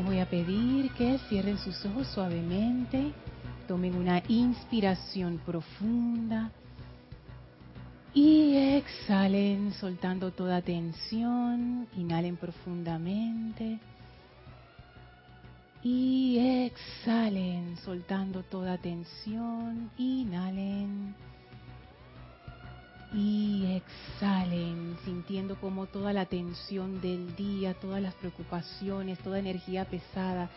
Les voy a pedir que cierren sus ojos suavemente, tomen una inspiración profunda y exhalen soltando toda tensión, inhalen profundamente y exhalen soltando toda tensión, inhalen y exhalen, sintiendo como toda la tensión del día, todas las preocupaciones, toda energía pesada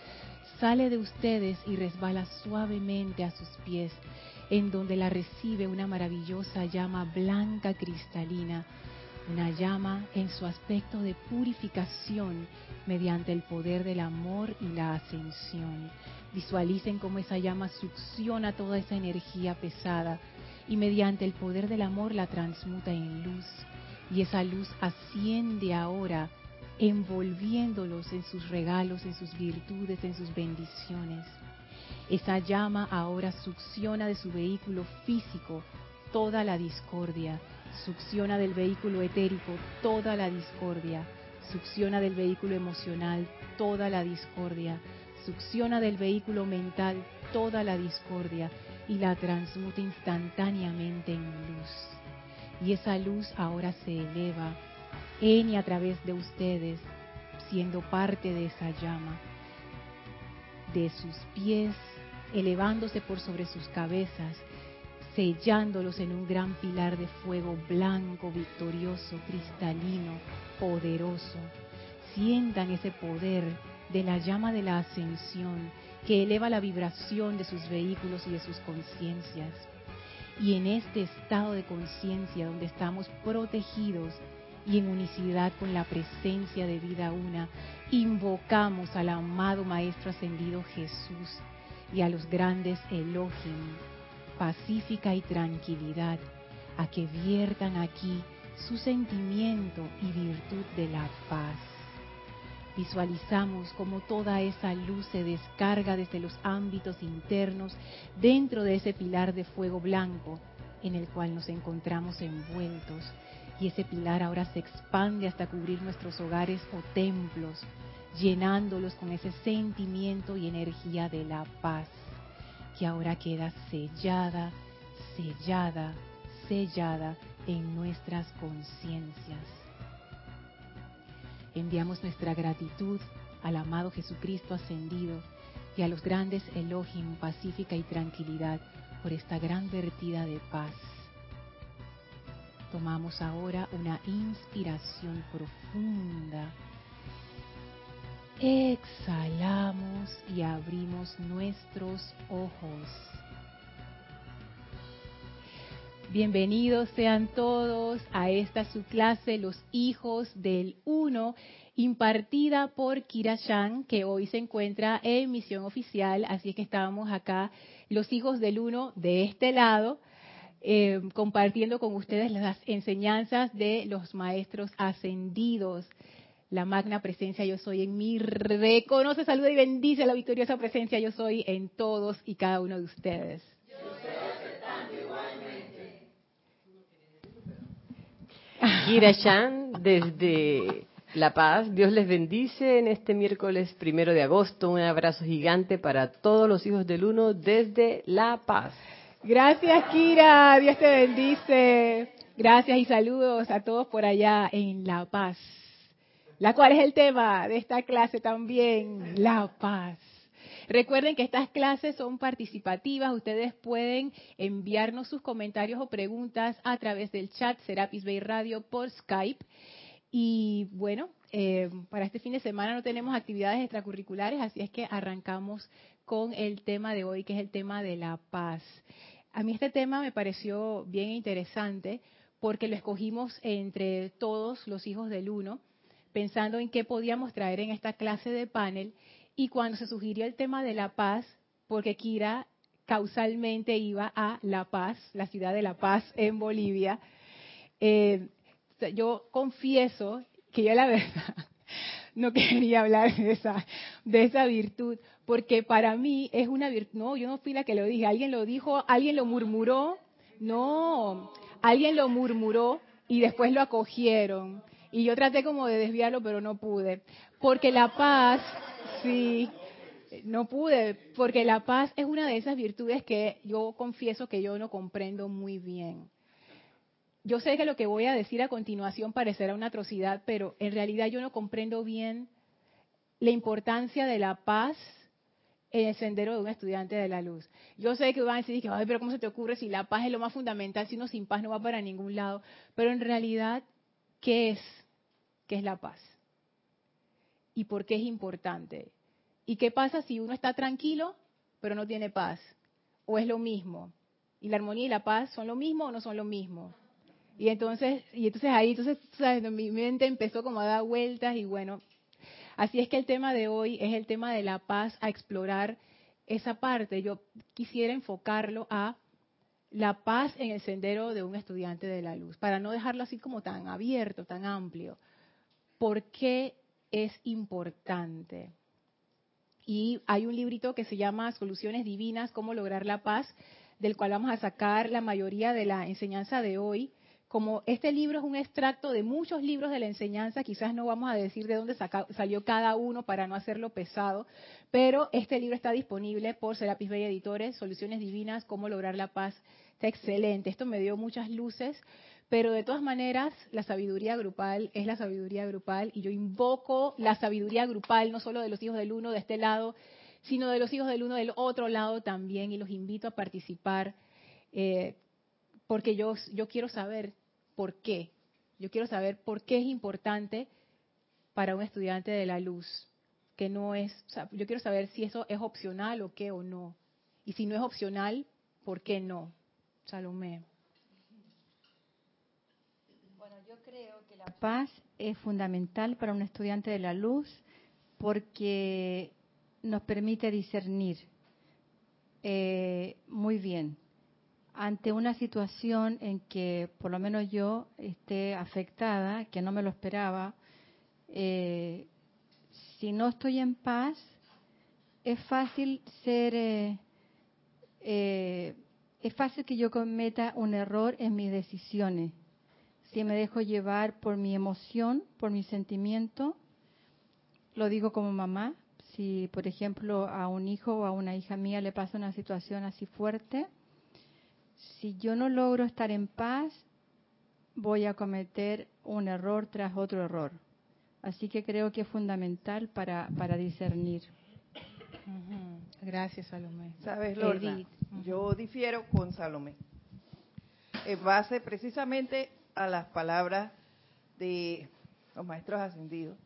sale de ustedes y resbala suavemente a sus pies, en donde la recibe una maravillosa llama blanca cristalina, una llama en su aspecto de purificación mediante el poder del amor y la ascensión. Visualicen cómo esa llama succiona toda esa energía pesada y mediante el poder del amor la transmuta en luz. Y esa luz asciende ahora envolviéndolos en sus regalos, en sus virtudes, en sus bendiciones. Esa llama ahora succiona de su vehículo físico toda la discordia, succiona del vehículo etérico toda la discordia, succiona del vehículo emocional toda la discordia, succiona del vehículo mental toda la discordia y la transmuta instantáneamente en luz. Y esa luz ahora se eleva en y a través de ustedes, siendo parte de esa llama, de sus pies, elevándose por sobre sus cabezas, sellándolos en un gran pilar de fuego blanco, victorioso, cristalino, poderoso. Sientan ese poder de la llama de la ascensión que eleva la vibración de sus vehículos y de sus conciencias. Y en este estado de conciencia donde estamos protegidos y en unicidad con la presencia de vida una, invocamos al amado Maestro Ascendido Jesús y a los grandes Elohim, pacífica y tranquilidad, a que viertan aquí su sentimiento y virtud de la paz. Visualizamos como toda esa luz se descarga desde los ámbitos internos dentro de ese pilar de fuego blanco en el cual nos encontramos envueltos. Y ese pilar ahora se expande hasta cubrir nuestros hogares o templos, llenándolos con ese sentimiento y energía de la paz, que ahora queda sellada, sellada, sellada en nuestras conciencias. Enviamos nuestra gratitud al amado Jesucristo ascendido y a los grandes Elohim, pacífica y tranquilidad por esta gran vertida de paz. Tomamos ahora una inspiración profunda. Exhalamos y abrimos nuestros ojos. Bienvenidos sean todos a esta su clase, Los Hijos del Uno, impartida por Kira Shan, que hoy se encuentra en misión oficial, así es que estábamos acá, Los Hijos del Uno, de este lado, eh, compartiendo con ustedes las enseñanzas de los maestros ascendidos. La magna presencia yo soy en mí, reconoce, saluda y bendice la victoriosa presencia yo soy en todos y cada uno de ustedes. Kira desde La Paz. Dios les bendice en este miércoles primero de agosto. Un abrazo gigante para todos los hijos del uno desde La Paz. Gracias, Kira. Dios te bendice. Gracias y saludos a todos por allá en La Paz. La cual es el tema de esta clase también, la paz. Recuerden que estas clases son participativas. Ustedes pueden enviarnos sus comentarios o preguntas a través del chat Serapis Bay Radio por Skype. Y bueno, eh, para este fin de semana no tenemos actividades extracurriculares, así es que arrancamos con el tema de hoy, que es el tema de la paz. A mí este tema me pareció bien interesante porque lo escogimos entre todos los hijos del uno, pensando en qué podíamos traer en esta clase de panel y cuando se sugirió el tema de la paz, porque Kira causalmente iba a La Paz, la ciudad de La Paz en Bolivia, eh, yo confieso que yo la verdad no quería hablar de esa, de esa virtud, porque para mí es una virtud, no, yo no fui la que lo dije, alguien lo dijo, alguien lo murmuró, no, alguien lo murmuró y después lo acogieron. Y yo traté como de desviarlo, pero no pude. Porque la paz, sí, no pude, porque la paz es una de esas virtudes que yo confieso que yo no comprendo muy bien. Yo sé que lo que voy a decir a continuación parecerá una atrocidad, pero en realidad yo no comprendo bien la importancia de la paz en el sendero de un estudiante de la luz. Yo sé que van a decir que, ay, pero ¿cómo se te ocurre si la paz es lo más fundamental, si uno sin paz no va para ningún lado? Pero en realidad, ¿qué es? ¿Qué es la paz? ¿Y por qué es importante? ¿Y qué pasa si uno está tranquilo, pero no tiene paz? ¿O es lo mismo? ¿Y la armonía y la paz son lo mismo o no son lo mismo? Y entonces, y entonces ahí, entonces, ¿sabes? mi mente empezó como a dar vueltas y bueno, Así es que el tema de hoy es el tema de la paz, a explorar esa parte. Yo quisiera enfocarlo a la paz en el sendero de un estudiante de la luz, para no dejarlo así como tan abierto, tan amplio. ¿Por qué es importante? Y hay un librito que se llama Soluciones Divinas, cómo lograr la paz, del cual vamos a sacar la mayoría de la enseñanza de hoy como este libro es un extracto de muchos libros de la enseñanza, quizás no vamos a decir de dónde salió cada uno para no hacerlo pesado, pero este libro está disponible por Serapis Bay Editores, Soluciones Divinas, Cómo lograr la paz. Está excelente, esto me dio muchas luces, pero de todas maneras la sabiduría grupal es la sabiduría grupal y yo invoco la sabiduría grupal, no solo de los hijos del uno de este lado, sino de los hijos del uno del otro lado también y los invito a participar. Eh, porque yo, yo quiero saber por qué. Yo quiero saber por qué es importante para un estudiante de la luz, que no es, yo quiero saber si eso es opcional o qué o no. Y si no es opcional, ¿por qué no? Salomé. Bueno, yo creo que la paz es fundamental para un estudiante de la luz porque nos permite discernir eh, muy bien ante una situación en que por lo menos yo esté afectada, que no me lo esperaba, eh, si no estoy en paz, es fácil ser, eh, eh, es fácil que yo cometa un error en mis decisiones. Si me dejo llevar por mi emoción, por mi sentimiento, lo digo como mamá, si por ejemplo a un hijo o a una hija mía le pasa una situación así fuerte, si yo no logro estar en paz, voy a cometer un error tras otro error. Así que creo que es fundamental para, para discernir. Gracias, Salomé. Sabes, Lorna, yo difiero con Salomé. En base precisamente a las palabras de los maestros ascendidos.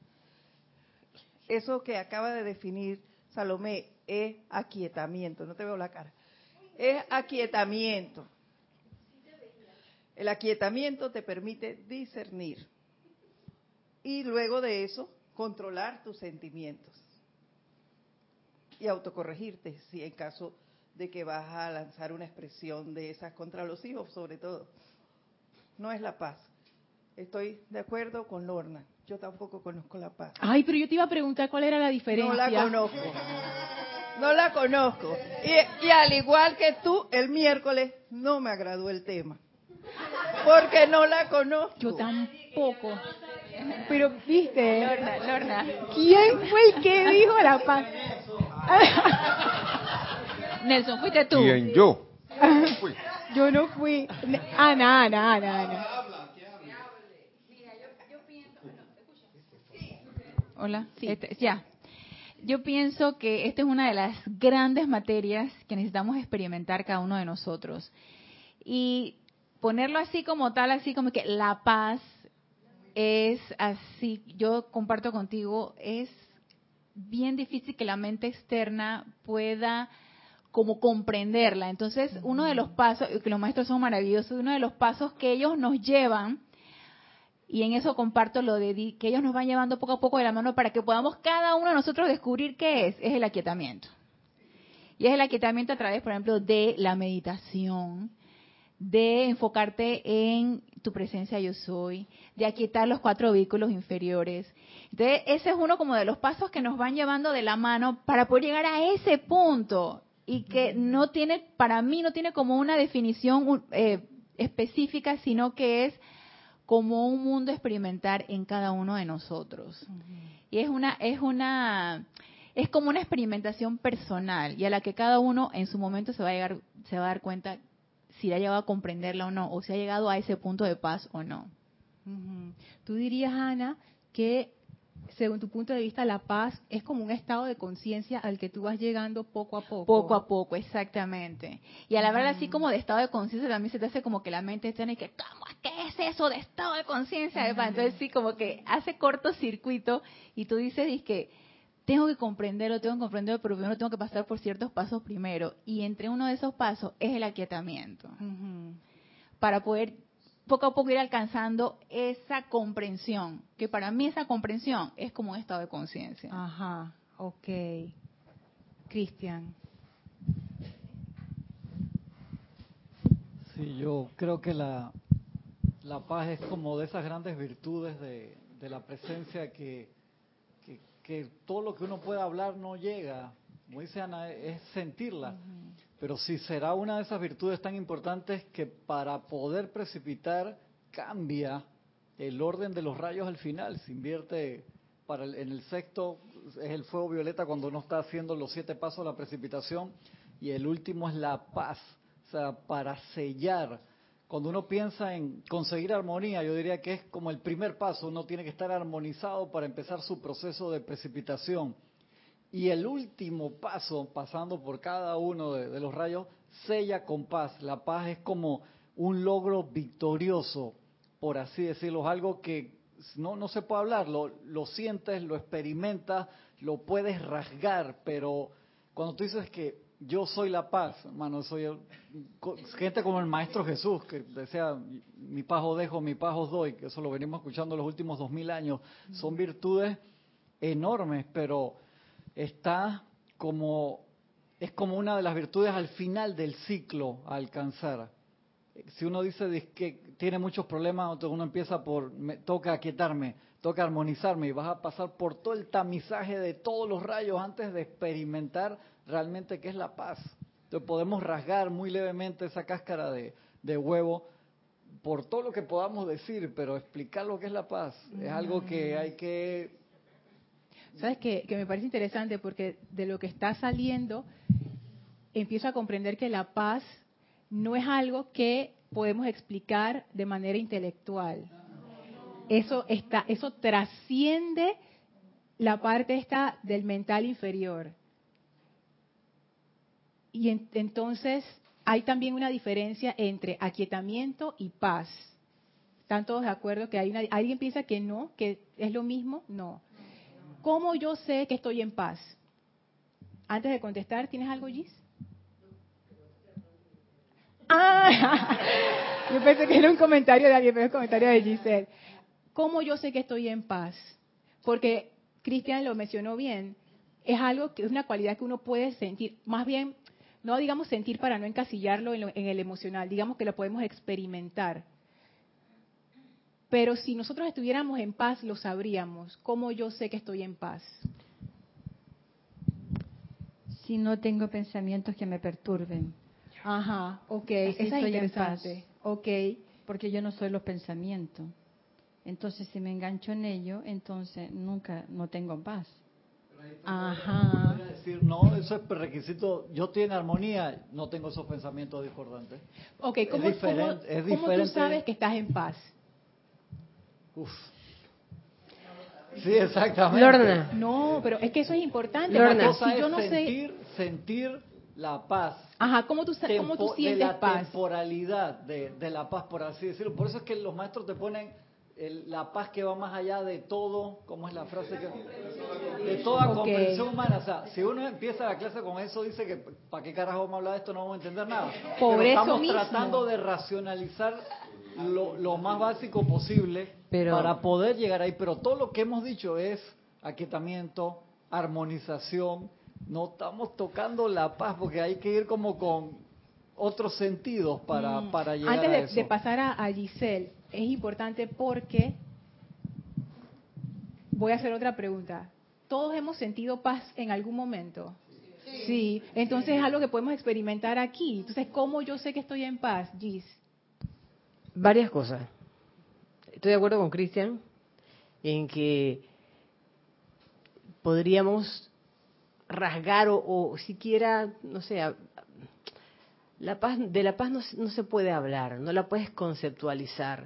Eso que acaba de definir Salomé es aquietamiento. No te veo la cara es aquietamiento. El aquietamiento te permite discernir y luego de eso controlar tus sentimientos y autocorregirte si en caso de que vas a lanzar una expresión de esas contra los hijos, sobre todo. No es la paz. Estoy de acuerdo con Lorna. Yo tampoco conozco la paz. Ay, pero yo te iba a preguntar cuál era la diferencia. No la conozco. No la conozco. Y, al igual que tú, el miércoles no me agradó el tema. Porque no la conozco. Yo tampoco. Pero, viste, Lorna, Lorna. ¿quién fue el que dijo la paz? Nelson, fuiste tú. ¿Quién yo? Yo no fui. Ana, Ana, Ana, Ana. Hola, sí. Este, ya yo pienso que esta es una de las grandes materias que necesitamos experimentar cada uno de nosotros. Y ponerlo así como tal, así como que la paz es así, yo comparto contigo, es bien difícil que la mente externa pueda como comprenderla. Entonces, uno de los pasos, que los maestros son maravillosos, uno de los pasos que ellos nos llevan y en eso comparto lo de que ellos nos van llevando poco a poco de la mano para que podamos cada uno de nosotros descubrir qué es. Es el aquietamiento. Y es el aquietamiento a través, por ejemplo, de la meditación, de enfocarte en tu presencia yo soy, de aquietar los cuatro vehículos inferiores. Entonces, ese es uno como de los pasos que nos van llevando de la mano para poder llegar a ese punto y que no tiene, para mí no tiene como una definición eh, específica, sino que es como un mundo experimentar en cada uno de nosotros. Y es una, es una, es como una experimentación personal y a la que cada uno en su momento se va a llegar, se va a dar cuenta si ha llegado a comprenderla o no, o si ha llegado a ese punto de paz o no. Tú dirías, Ana, que según tu punto de vista, la paz es como un estado de conciencia al que tú vas llegando poco a poco. Poco a poco, exactamente. Y a la verdad, así como de estado de conciencia, también se te hace como que la mente tiene que, ¿cómo ¿Qué es eso de estado de conciencia? Entonces sí, como que hace cortocircuito y tú dices, que tengo que comprenderlo, tengo que comprenderlo, pero primero tengo que pasar por ciertos pasos primero. Y entre uno de esos pasos es el aquietamiento. Para poder poco a poco ir alcanzando esa comprensión, que para mí esa comprensión es como un estado de conciencia. Ajá, ok. Cristian. Sí, yo creo que la, la paz es como de esas grandes virtudes de, de la presencia que, que, todo lo que uno pueda hablar no llega, como dice Ana, es sentirla. Pero si será una de esas virtudes tan importantes que para poder precipitar cambia el orden de los rayos al final, se invierte para en el sexto es el fuego violeta cuando uno está haciendo los siete pasos de la precipitación y el último es la paz, o sea, para sellar. Cuando uno piensa en conseguir armonía, yo diría que es como el primer paso, uno tiene que estar armonizado para empezar su proceso de precipitación. Y el último paso, pasando por cada uno de, los rayos, sella con paz. La paz es como un logro victorioso, por así decirlo, algo que no, no se puede hablar, lo, lo sientes, lo experimentas, lo puedes rasgar, pero cuando tú dices que yo soy la paz, hermano, soy gente como el Maestro Jesús, que decía, mi paz os dejo, mi paz os doy, que eso lo venimos escuchando los últimos dos mil años, son virtudes enormes, pero está como, es como una de las virtudes al final del ciclo a alcanzar. Si uno dice que tiene muchos problemas, uno empieza por, me, toca aquietarme, toca armonizarme y vas a pasar por todo el tamizaje de todos los rayos antes de experimentar realmente qué es la paz. Entonces podemos rasgar muy levemente esa cáscara de, de huevo por todo lo que podamos decir, pero explicar lo que es la paz es algo que hay que ¿Sabes qué? Que me parece interesante porque de lo que está saliendo, empiezo a comprender que la paz no es algo que podemos explicar de manera intelectual. Eso está, eso trasciende la parte esta del mental inferior. Y entonces hay también una diferencia entre aquietamiento y paz. ¿Están todos de acuerdo que hay una, alguien piensa que no, que es lo mismo? No. ¿Cómo yo sé que estoy en paz? Antes de contestar, ¿tienes algo, Gis? Ah, yo pensé que era un comentario de alguien, pero es un comentario de Giselle. ¿Cómo yo sé que estoy en paz? Porque Cristian lo mencionó bien, es algo que es una cualidad que uno puede sentir, más bien, no digamos sentir para no encasillarlo en, en el emocional, digamos que lo podemos experimentar. Pero si nosotros estuviéramos en paz, lo sabríamos. ¿Cómo yo sé que estoy en paz? Si no tengo pensamientos que me perturben. Ajá, ok. Esa es interesante. En paz. Ok. Porque yo no soy los pensamientos. Entonces, si me engancho en ello, entonces nunca, no tengo paz. Ajá. Decir, no, eso es requisito. Yo tengo armonía, no tengo esos pensamientos discordantes. Ok, ¿cómo, es ¿cómo tú sabes que estás en paz? Uf. Sí, exactamente. No, pero es que eso es importante. si yo no sentir, sé... sentir la paz. Ajá, ¿cómo tú, cómo tú sientes de la paz? temporalidad de, de, la paz, por así decirlo. Por eso es que los maestros te ponen la paz que va más allá de todo, ¿cómo es la frase? que De toda comprensión humana. O sea, si uno empieza la clase con eso, dice que ¿para qué carajo vamos a hablar de esto? No vamos a entender nada. Por Pero eso estamos tratando de racionalizar lo, lo más básico posible para poder llegar ahí. Pero todo lo que hemos dicho es aquietamiento, armonización. No estamos tocando la paz porque hay que ir como con otros sentidos para, mm. para llegar Antes de, a eso. de pasar a, a Giselle, es importante porque voy a hacer otra pregunta. ¿Todos hemos sentido paz en algún momento? Sí. Entonces es algo que podemos experimentar aquí. Entonces, ¿cómo yo sé que estoy en paz, Gis? Varias cosas. estoy de acuerdo con Cristian en que podríamos rasgar o, siquiera, no sé, la paz, de la paz no, se puede hablar, no la puedes conceptualizar.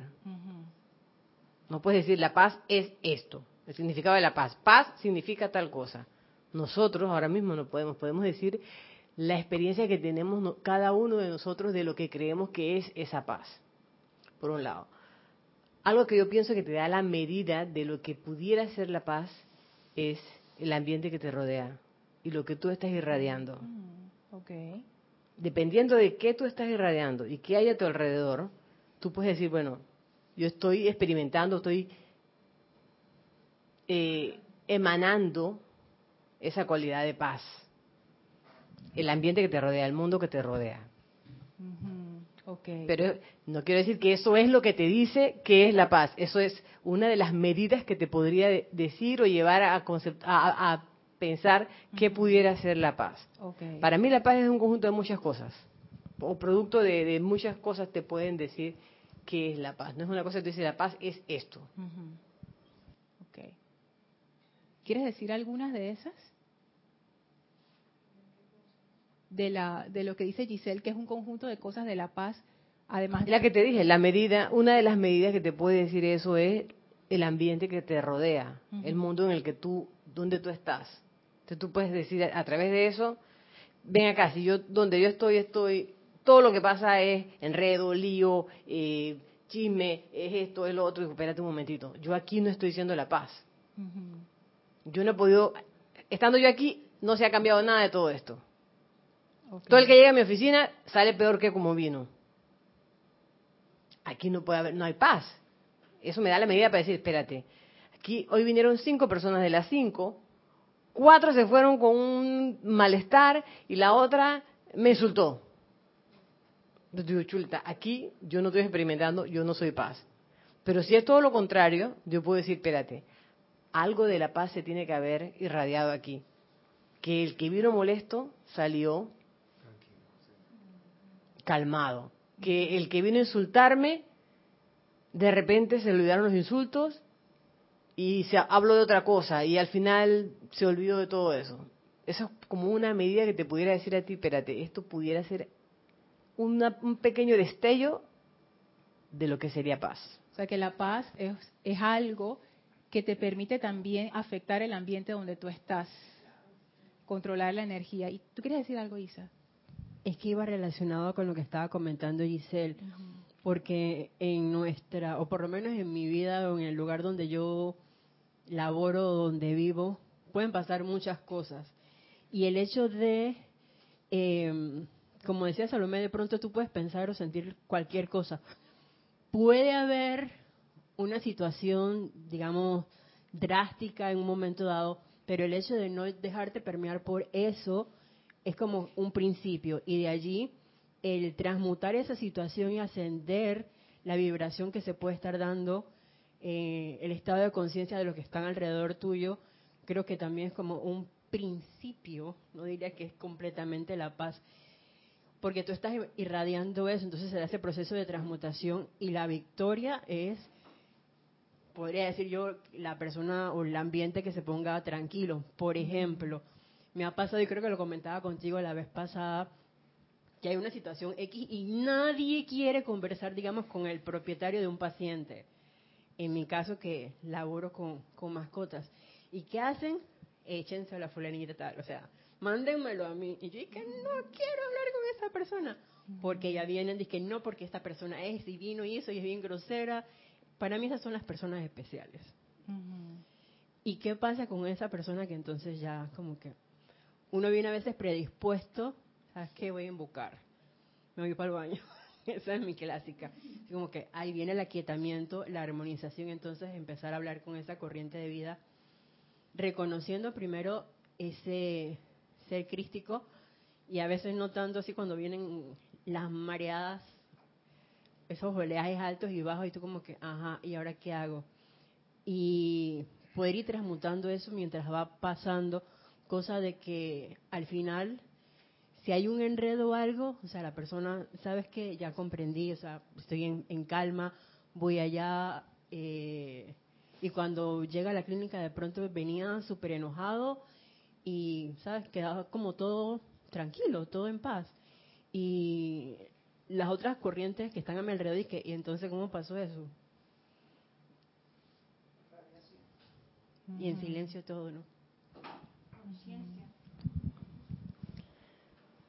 No puedes decir la paz es esto, el significado de la paz. Paz significa tal cosa. Nosotros ahora mismo no podemos, podemos decir la experiencia que tenemos cada uno de nosotros de lo que creemos que es esa paz, por un lado. Algo que yo pienso que te da la medida de lo que pudiera ser la paz es el ambiente que te rodea y lo que tú estás irradiando. Mm, okay. Dependiendo de qué tú estás irradiando y qué hay a tu alrededor, tú puedes decir, bueno, yo estoy experimentando, estoy eh, emanando esa cualidad de paz. El ambiente que te rodea, el mundo que te rodea. Pero no quiero decir que eso es lo que te dice que es la paz. Eso es una de las medidas que te podría decir o llevar a, a, pensar que pudiera ser la paz. Para mí la paz es un conjunto de muchas cosas. O producto de, muchas cosas te pueden decir qué es la paz. No es una cosa que te dice la paz es esto. ¿Quieres decir algunas de esas? de, la, de lo que dice Giselle, que es un conjunto de cosas de la paz, además La que te dije, la medida, una de las medidas que te puede decir eso es el ambiente que te rodea, el mundo en el que tú, donde tú estás. Entonces tú puedes decir a, través de eso, ven acá, si yo, donde yo estoy, estoy, todo lo que pasa es enredo, lío, eh, chisme, es esto, es lo otro, y espérate un momentito, yo aquí no estoy diciendo la paz. Yo no he podido, estando yo aquí, no se ha cambiado nada de todo esto. Todo el que llega a mi oficina sale peor que como vino. Aquí no puede haber, no hay paz. Eso me da la medida para decir, espérate, aquí hoy vinieron cinco personas de las cinco, cuatro se fueron con un malestar y la otra me insultó. Yo digo, chulta, aquí yo no estoy experimentando, yo no soy paz. Pero si es todo lo contrario, yo puedo decir, espérate, algo de la paz se tiene que haber irradiado aquí. Que el que vino molesto salió calmado. Que el que vino a insultarme, de repente se olvidaron los insultos y se habló de otra cosa y al final se olvidó de todo eso. Eso es como una medida que te pudiera decir a ti, espérate, esto pudiera ser un pequeño destello de lo que sería paz. O sea que la paz es, es algo que te permite también afectar el ambiente donde tú estás, controlar la energía. ¿Y tú quieres decir algo, Isa? Es que iba relacionado con lo que estaba comentando Giselle, porque en nuestra, o por lo menos en mi vida o en el lugar donde yo laboro, donde vivo, pueden pasar muchas cosas. Y el hecho de, em, como decía Salomé, de pronto tú puedes pensar o sentir cualquier cosa. Puede haber una situación, digamos, drástica en un momento dado, pero el hecho de no dejarte permear por eso, es como un principio y de allí el transmutar esa situación y ascender la vibración que se puede estar dando, eh, el estado de conciencia de los que están alrededor tuyo, creo que también es como un principio, no diría que es completamente la paz, porque tú estás irradiando eso, entonces se da ese proceso de transmutación y la victoria es, podría decir yo, la persona o el ambiente que se ponga tranquilo. Por ejemplo, me ha pasado, y creo que lo comentaba contigo la vez pasada, que hay una situación X y nadie quiere conversar, digamos, con el propietario de un paciente. En mi caso, que laboro con, con mascotas. ¿Y qué hacen? Échense a la fulanita tal. O sea, mándenmelo a mí. Y yo dije, no quiero hablar con esa persona. Porque ya vienen, dije, no, porque esta persona es divino y eso, y es bien grosera. Para mí esas son las personas especiales. ¿Y qué pasa con esa persona que entonces ya como que uno viene a veces predispuesto, ¿sabes qué? Voy a invocar. Me voy para el baño. Esa es mi clásica. como que ahí viene el aquietamiento, la armonización, entonces empezar a hablar con esa corriente de vida, reconociendo primero ese ser crístico y a veces notando así cuando vienen las mareadas, esos oleajes altos y bajos y tú como que, ajá, ¿y ahora qué hago? Y poder ir transmutando eso mientras va pasando cosa de que al final, si hay un enredo o algo, o sea, la persona, sabes que ya comprendí, o sea, estoy en, calma, voy allá eh, y cuando llega a la clínica de pronto venía súper enojado y, ¿sabes? Quedaba como todo tranquilo, todo en paz. Y las otras corrientes que están a mi alrededor y que, ¿y entonces cómo pasó eso? Y en silencio todo, ¿no?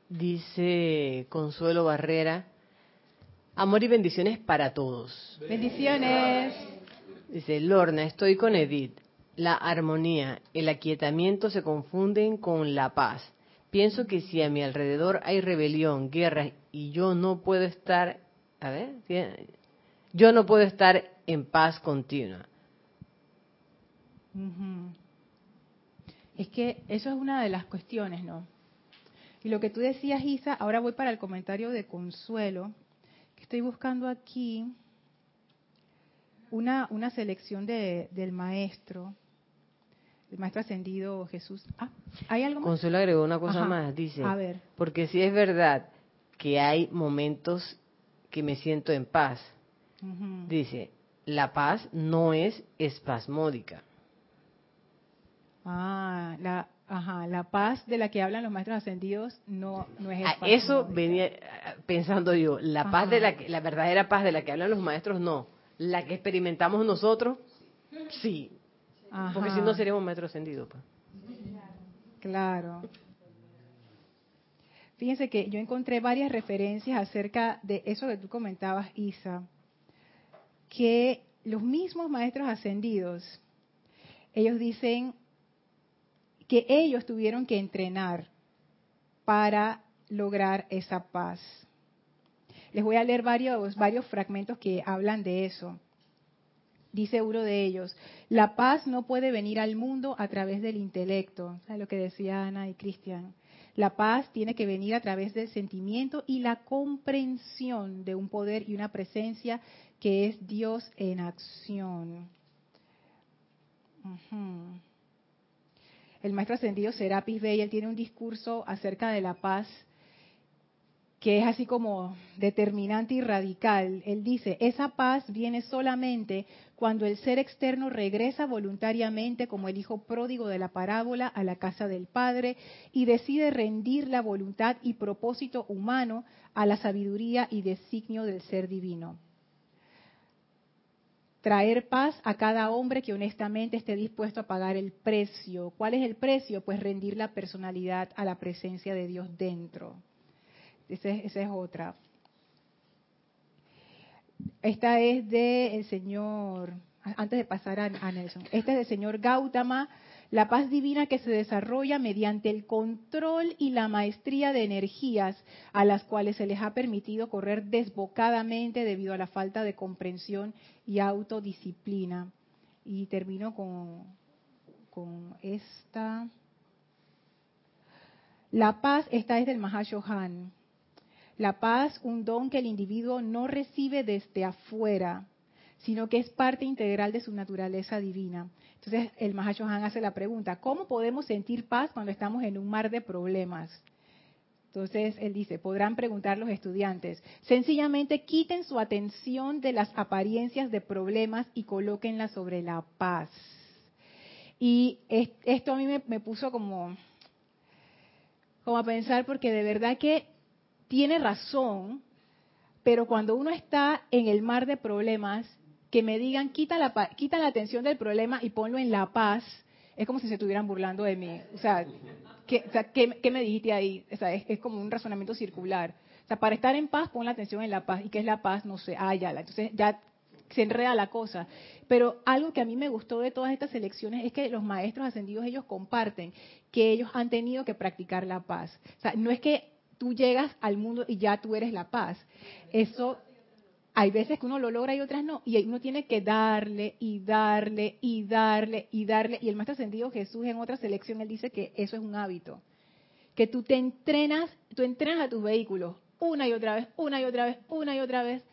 Dice Consuelo Barrera, amor y bendiciones para todos. Bendiciones. Dice Lorna, estoy con Edith. La armonía, el aquietamiento se confunden con la paz. Pienso que si a mi alrededor hay rebelión, guerra y yo no puedo estar, a ver, yo no puedo estar en paz continua. Es que eso es una de las cuestiones, ¿no? Y lo que tú decías, Isa, ahora voy para el comentario de Consuelo, que estoy buscando aquí una, una selección de, del maestro, el maestro ascendido Jesús. Ah, ¿hay algo más? Consuelo agregó una cosa más, dice, a ver. porque si es verdad que hay momentos que me siento en paz, dice, la paz no es espasmódica. Ah, la, ajá, la paz de la que hablan los maestros ascendidos no, no es ah, Eso venía ah, pensando yo, la paz de la que, la verdadera paz de la que hablan los maestros no, la que experimentamos nosotros sí, porque si no seríamos maestros ascendidos. Pues. Claro. Fíjense que yo encontré varias referencias acerca de eso que tú comentabas, Isa, que los mismos maestros ascendidos, ellos dicen que ellos tuvieron que entrenar para lograr esa paz. Les voy a leer varios, varios fragmentos que hablan de eso. Dice uno de ellos, la paz no puede venir al mundo a través del intelecto, ¿sabes lo que decía Ana y Cristian? La paz tiene que venir a través del sentimiento y la comprensión de un poder y una presencia que es Dios en acción el maestro ascendido Serapis Bey, él tiene un discurso acerca de la paz que es así como determinante y radical. Él dice, esa paz viene solamente cuando el ser externo regresa voluntariamente como el hijo pródigo de la parábola a la casa del Padre y decide rendir la voluntad y propósito humano a la sabiduría y designio del ser divino traer paz a cada hombre que honestamente esté dispuesto a pagar el precio. ¿Cuál es el precio? Pues rendir la personalidad a la presencia de Dios dentro. Esa es, otra. Esta es del señor, antes de pasar a, a Nelson, esta es del señor Gautama la paz divina que se desarrolla mediante el control y la maestría de energías a las cuales se les ha permitido correr desbocadamente debido a la falta de comprensión y autodisciplina. Y termino con, esta. La paz, esta es del Mahashohan. La paz, un don que el individuo no recibe desde afuera, sino que es parte integral de su naturaleza divina. Entonces el Mahashohan hace la pregunta, ¿cómo podemos sentir paz cuando estamos en un mar de problemas? Entonces él dice, podrán preguntar los estudiantes, sencillamente quiten su atención de las apariencias de problemas y colóquenla sobre la paz. Y esto a mí me, puso como, como a pensar porque de verdad que tiene razón, pero cuando uno está en el mar de problemas, que me digan, quita la, quita la atención del problema y ponlo en la paz, es como si se estuvieran burlando de mí. O sea, ¿qué, ¿qué, me dijiste ahí? O sea, es, como un razonamiento circular. O sea, para estar en paz, pon la atención en la paz. ¿Y qué es la paz? No sé, ya. Entonces ya se enreda la cosa. Pero algo que a mí me gustó de todas estas elecciones es que los maestros ascendidos, ellos comparten que ellos han tenido que practicar la paz. O sea, no es que tú llegas al mundo y ya tú eres la paz. Eso hay veces que uno lo logra y otras no. Y uno tiene que darle y darle y darle y darle. Y el maestro ascendido Jesús en otra selección, él dice que eso es un hábito. Que tú te entrenas, tú entrenas a tus vehículos una y otra vez, una y otra vez, una y otra vez,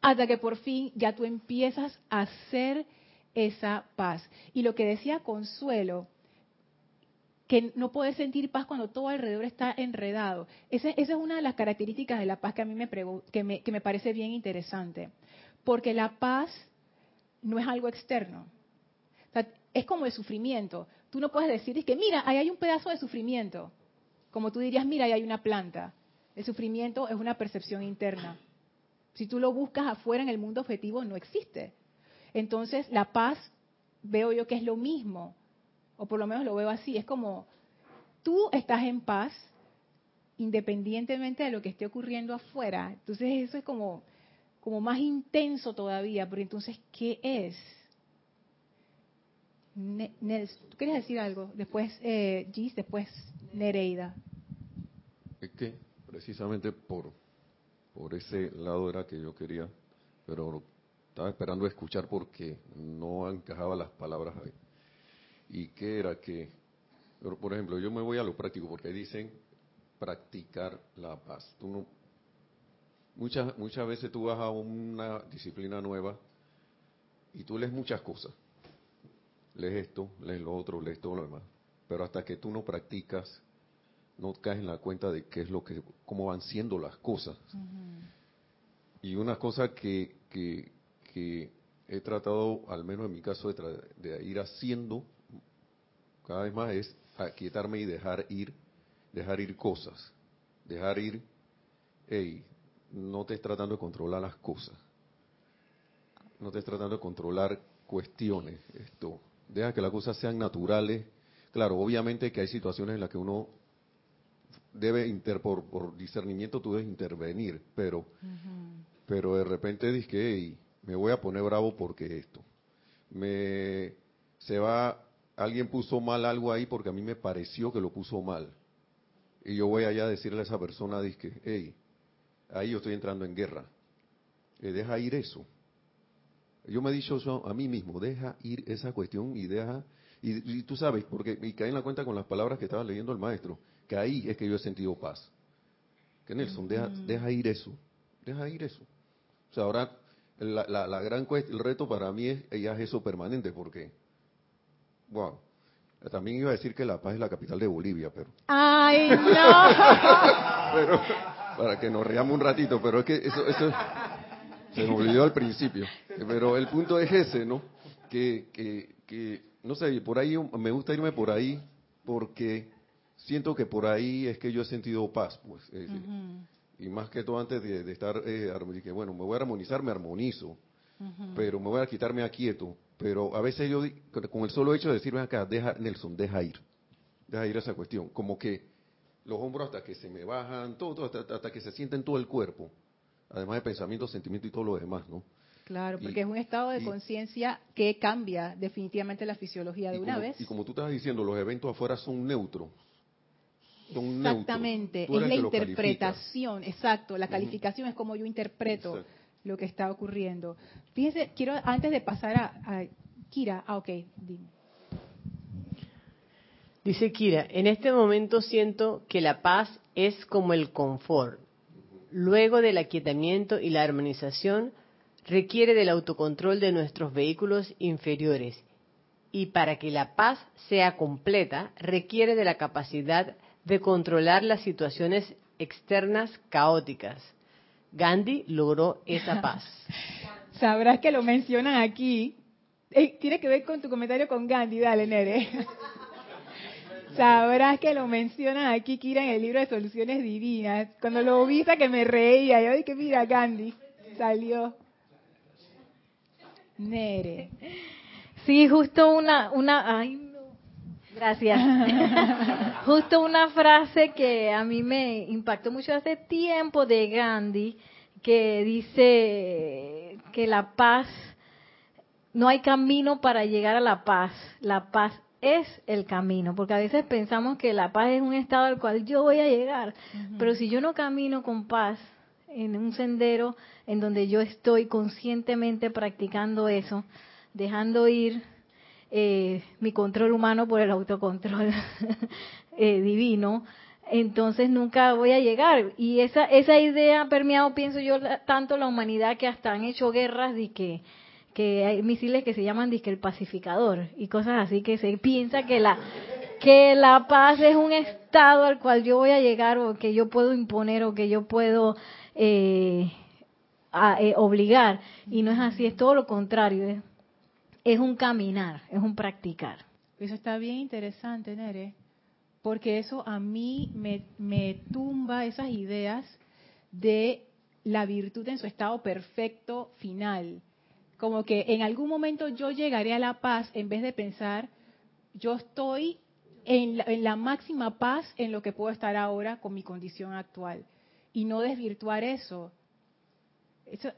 hasta que por fin ya tú empiezas a hacer esa paz. Y lo que decía Consuelo, que no puedes sentir paz cuando todo alrededor está enredado. Esa, es una de las características de la paz que a mí me, que me, que me parece bien interesante. Porque la paz no es algo externo. Es como el sufrimiento. Tú no puedes decir, es que mira, ahí hay un pedazo de sufrimiento. Como tú dirías, mira, ahí hay una planta. El sufrimiento es una percepción interna. Si tú lo buscas afuera en el mundo objetivo, no existe. Entonces, la paz veo yo que es lo mismo, o por lo menos lo veo así. Es como, tú estás en paz independientemente de lo que esté ocurriendo afuera. Entonces, eso es como, como más intenso todavía, pero entonces, ¿qué es? Nels, ¿tú quieres decir algo? Después eh, después Nereida. Es que precisamente por, por ese lado era que yo quería, pero estaba esperando escuchar porque no encajaba las palabras ahí. ¿Y qué era que, por ejemplo, yo me voy a lo práctico porque dicen practicar la paz. Tú no, muchas, muchas veces tú vas a una disciplina nueva y tú lees muchas cosas lees esto, lees lo otro, lees todo lo demás. Pero hasta que tú no practicas, no caes en la cuenta de qué es lo que, cómo van siendo las cosas. Y una cosa que, que, he tratado, al menos en mi caso, de, de, ir haciendo cada vez más es aquietarme y dejar ir, dejar ir cosas. Dejar ir, hey, no te estés tratando de controlar las cosas. No te estés tratando de controlar cuestiones. Esto, deja que las cosas sean naturales. Claro, obviamente que hay situaciones en las que uno debe, inter, por, discernimiento, tú debes intervenir, pero, pero de repente dices que me voy a poner bravo porque esto. Me, se va, alguien puso mal algo ahí porque a mí me pareció que lo puso mal. Y yo voy allá a decirle a esa persona, que, hey, ahí yo estoy entrando en guerra. Eh, deja ir eso. Yo me he dicho eso a mí mismo, deja ir esa cuestión y deja, y, tú sabes, porque me caí en la cuenta con las palabras que estaba leyendo el maestro, que ahí es que yo he sentido paz. Que Nelson, deja, deja ir eso, deja ir eso. O sea, ahora la, la, gran cuestión, el reto para mí es, ya es eso permanente, porque, wow, también iba a decir que La Paz es la capital de Bolivia, pero... ¡Ay, no! pero, para que nos reamos un ratito, pero es que eso, eso, se me olvidó al principio. Pero el punto es ese, ¿no? Que, que, que, no sé, por ahí me gusta irme por ahí porque siento que por ahí es que yo he sentido paz, pues. Y más que todo antes de, estar, eh, que bueno, me voy a armonizar, me armonizo, pero me voy a quitarme a quieto. Pero a veces yo, con el solo hecho de decirme acá, deja, Nelson, deja ir, deja ir esa cuestión, como que los hombros hasta que se me bajan, todo, hasta, hasta que se sienten todo el cuerpo además de pensamiento, sentimiento y todo lo demás, ¿no? Claro, porque es un estado de conciencia que cambia definitivamente la fisiología de una vez. Y como tú estás diciendo, los eventos afuera son neutros. Son Exactamente, es la interpretación, exacto, la calificación es como yo interpreto lo que está ocurriendo. Fíjense, quiero antes de pasar a, Kira, ah, ok, dime. Dice Kira, en este momento siento que la paz es como el confort, luego del aquietamiento y la armonización, requiere del autocontrol de nuestros vehículos inferiores y para que la paz sea completa requiere de la capacidad de controlar las situaciones externas caóticas. Gandhi logró esa paz. Sabrás que lo mencionan aquí. tiene que ver con tu comentario con Gandhi, dale, Nere. Sabrás que lo mencionan aquí, Kira, en el libro de Soluciones Divinas. Cuando lo viste que me reía, yo dije, mira, Gandhi, salió. Nere. Sí, justo una, una, ay, no. Gracias. justo una frase que a mí me impactó mucho hace tiempo de Gandhi, que dice que la paz, no hay camino para llegar a la paz, la paz es el camino, porque a veces pensamos que la paz es un estado al cual yo voy a llegar, pero si yo no camino con paz en un sendero en donde yo estoy conscientemente practicando eso, dejando ir eh, mi control humano por el autocontrol eh, divino, entonces nunca voy a llegar. Y esa, esa idea ha permeado, pienso yo, tanto la humanidad que hasta han hecho guerras de que que hay misiles que se llaman disque el pacificador y cosas así que se piensa que la que la paz es un estado al cual yo voy a llegar o que yo puedo imponer o que yo puedo eh, eh, obligar y no es así es todo lo contrario un caminar, es un practicar. Eso está bien interesante, Nere, porque eso a mí me, me tumba esas ideas de la virtud en su estado perfecto final. Como que en algún momento yo llegaré a la paz en vez de pensar, yo estoy en la, en la máxima paz en lo que puedo estar ahora con mi condición actual. Y no desvirtuar eso. eso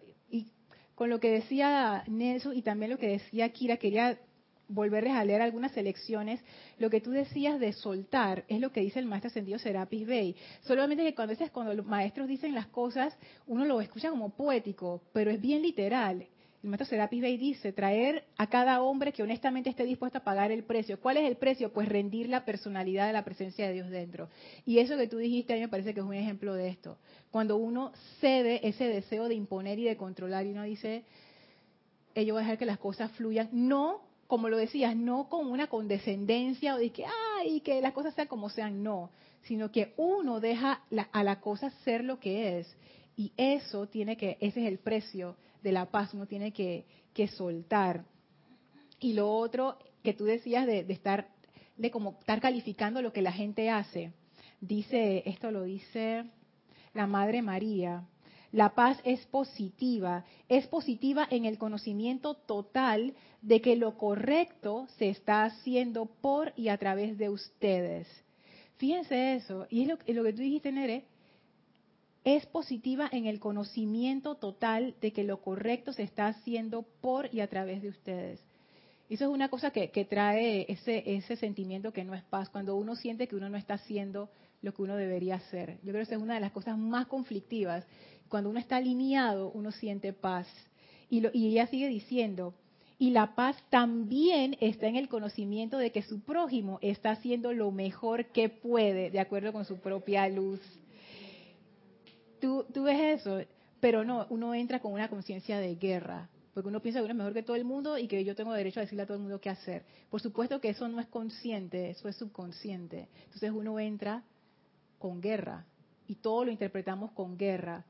con lo que decía Nelson y también lo que decía Kira, quería volverles a leer algunas selecciones, lo que tú decías de soltar es lo que dice el maestro ascendido Serapis Bey. Solamente que cuando, cuando los maestros dicen las cosas, uno lo escucha como poético, pero es bien literal. El maestro Serapis Bey dice, traer a cada hombre que honestamente esté dispuesto a pagar el precio. ¿Cuál es el precio? Pues rendir la personalidad de la presencia de Dios dentro. Y eso que tú dijiste a mí me parece que es un ejemplo de esto. Cuando uno cede ese deseo de imponer y de controlar y uno dice, yo voy a dejar que las cosas fluyan, no como lo decías, no con una condescendencia o de que, ay, que las cosas sean como sean, no, sino que uno deja a la cosa ser lo que es. Y eso tiene que, ese es el precio de la paz, uno tiene que, que soltar. Y lo otro que tú decías de, de, estar, de como estar calificando lo que la gente hace, dice, esto lo dice la Madre María, la paz es positiva, es positiva en el conocimiento total de que lo correcto se está haciendo por y a través de ustedes. Fíjense eso, y es lo, lo que tú dijiste, Nere, es positiva en el conocimiento total de que lo correcto se está haciendo por y a través de ustedes. Eso es una cosa que, trae ese, ese sentimiento que no es paz, cuando uno siente que uno no está haciendo lo que uno debería hacer. Yo creo que esa es una de las cosas más conflictivas cuando uno está alineado, uno siente paz. Y, lo, y ella sigue diciendo, y la paz también está en el conocimiento de que su prójimo está haciendo lo mejor que puede, de acuerdo con su propia luz. ¿Tú, tú ves eso? Pero no, uno entra con una conciencia de guerra, porque uno piensa que uno es mejor que todo el mundo y que yo tengo derecho a decirle a todo el mundo qué hacer. Por supuesto que eso no es consciente, eso es subconsciente. Entonces uno entra con guerra y todo lo interpretamos con guerra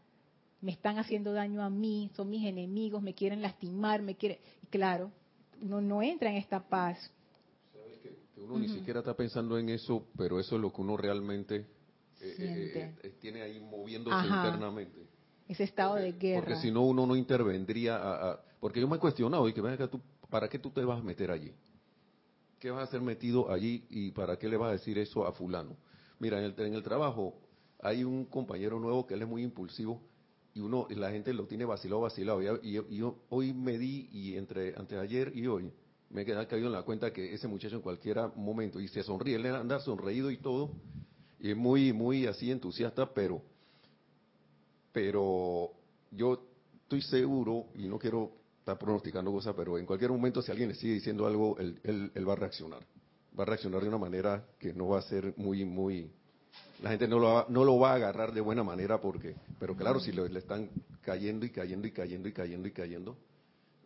me están haciendo daño a mí, son mis enemigos, me quieren lastimar, me quieren... Y claro, uno no entra en esta paz. ¿Sabes que, que uno uh -huh. ni siquiera está pensando en eso, pero eso es lo que uno realmente eh, eh, eh, tiene ahí moviéndose Ajá. internamente. Ese estado porque, de guerra. Porque si no, uno no intervendría. A, a, porque yo me he cuestionado, y que venga tú, ¿para qué tú te vas a meter allí? ¿Qué vas a hacer metido allí y para qué le vas a decir eso a fulano? Mira, en el, en el trabajo hay un compañero nuevo que él es muy impulsivo y uno la gente lo tiene vacilado vacilado y, y, y yo hoy me di y entre antes ayer y hoy me he caído en la cuenta que ese muchacho en cualquier momento y se sonríe él anda sonreído y todo y muy muy así entusiasta pero pero yo estoy seguro y no quiero estar pronosticando cosas pero en cualquier momento si alguien le sigue diciendo algo él, él, él va a reaccionar va a reaccionar de una manera que no va a ser muy muy la gente no lo, va, no lo va a agarrar de buena manera porque, pero claro, si le, le, están cayendo y cayendo y cayendo y cayendo y cayendo,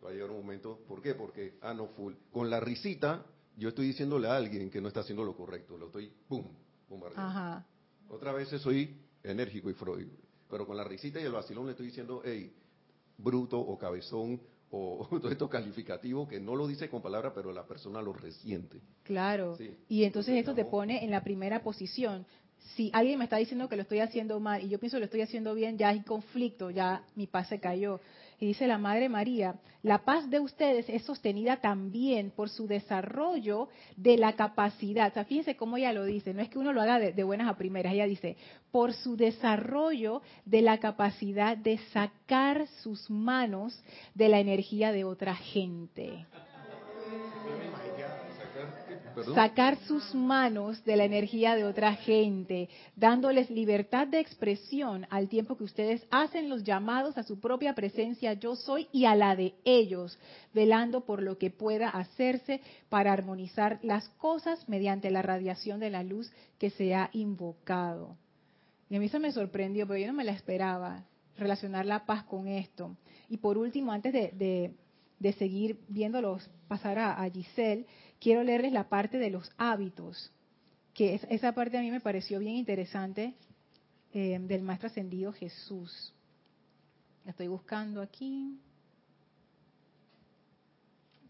va a llegar un momento, ¿por qué? Porque, ah, no, full. Con la risita, yo estoy diciéndole a alguien que no está haciendo lo correcto, lo estoy, pum, bombardeando. Ajá. Otras veces soy enérgico y freud, pero con la risita y el vacilón le estoy diciendo, hey, bruto o cabezón o todo esto calificativo que no lo dice con palabras, pero la persona lo resiente. Claro. Sí. Y entonces esto te pone en la primera posición si alguien me está diciendo que lo estoy haciendo mal y yo pienso que lo estoy haciendo bien, ya hay conflicto, ya mi paz se cayó. Dice la Madre María, la paz de ustedes es sostenida también por su desarrollo de la capacidad. O sea, fíjense cómo ella lo dice, no es que uno lo haga de, de buenas a primeras, ella dice, por su desarrollo de la capacidad de sacar sus manos de la energía de otra gente. Sacar sus manos de la energía de otra gente, dándoles libertad de expresión al tiempo que ustedes hacen los llamados a su propia presencia yo soy y a la de ellos, velando por lo que pueda hacerse para armonizar las cosas mediante la radiación de la luz que se ha invocado. Y a mí eso me sorprendió, pero yo no me la esperaba, relacionar la paz con esto. Y por último, antes de, de, seguir viéndolos pasar a Giselle, quiero leerles la parte de los hábitos, que es, esa parte a mí me pareció bien interesante eh, del Maestro Ascendido Jesús. La estoy buscando aquí.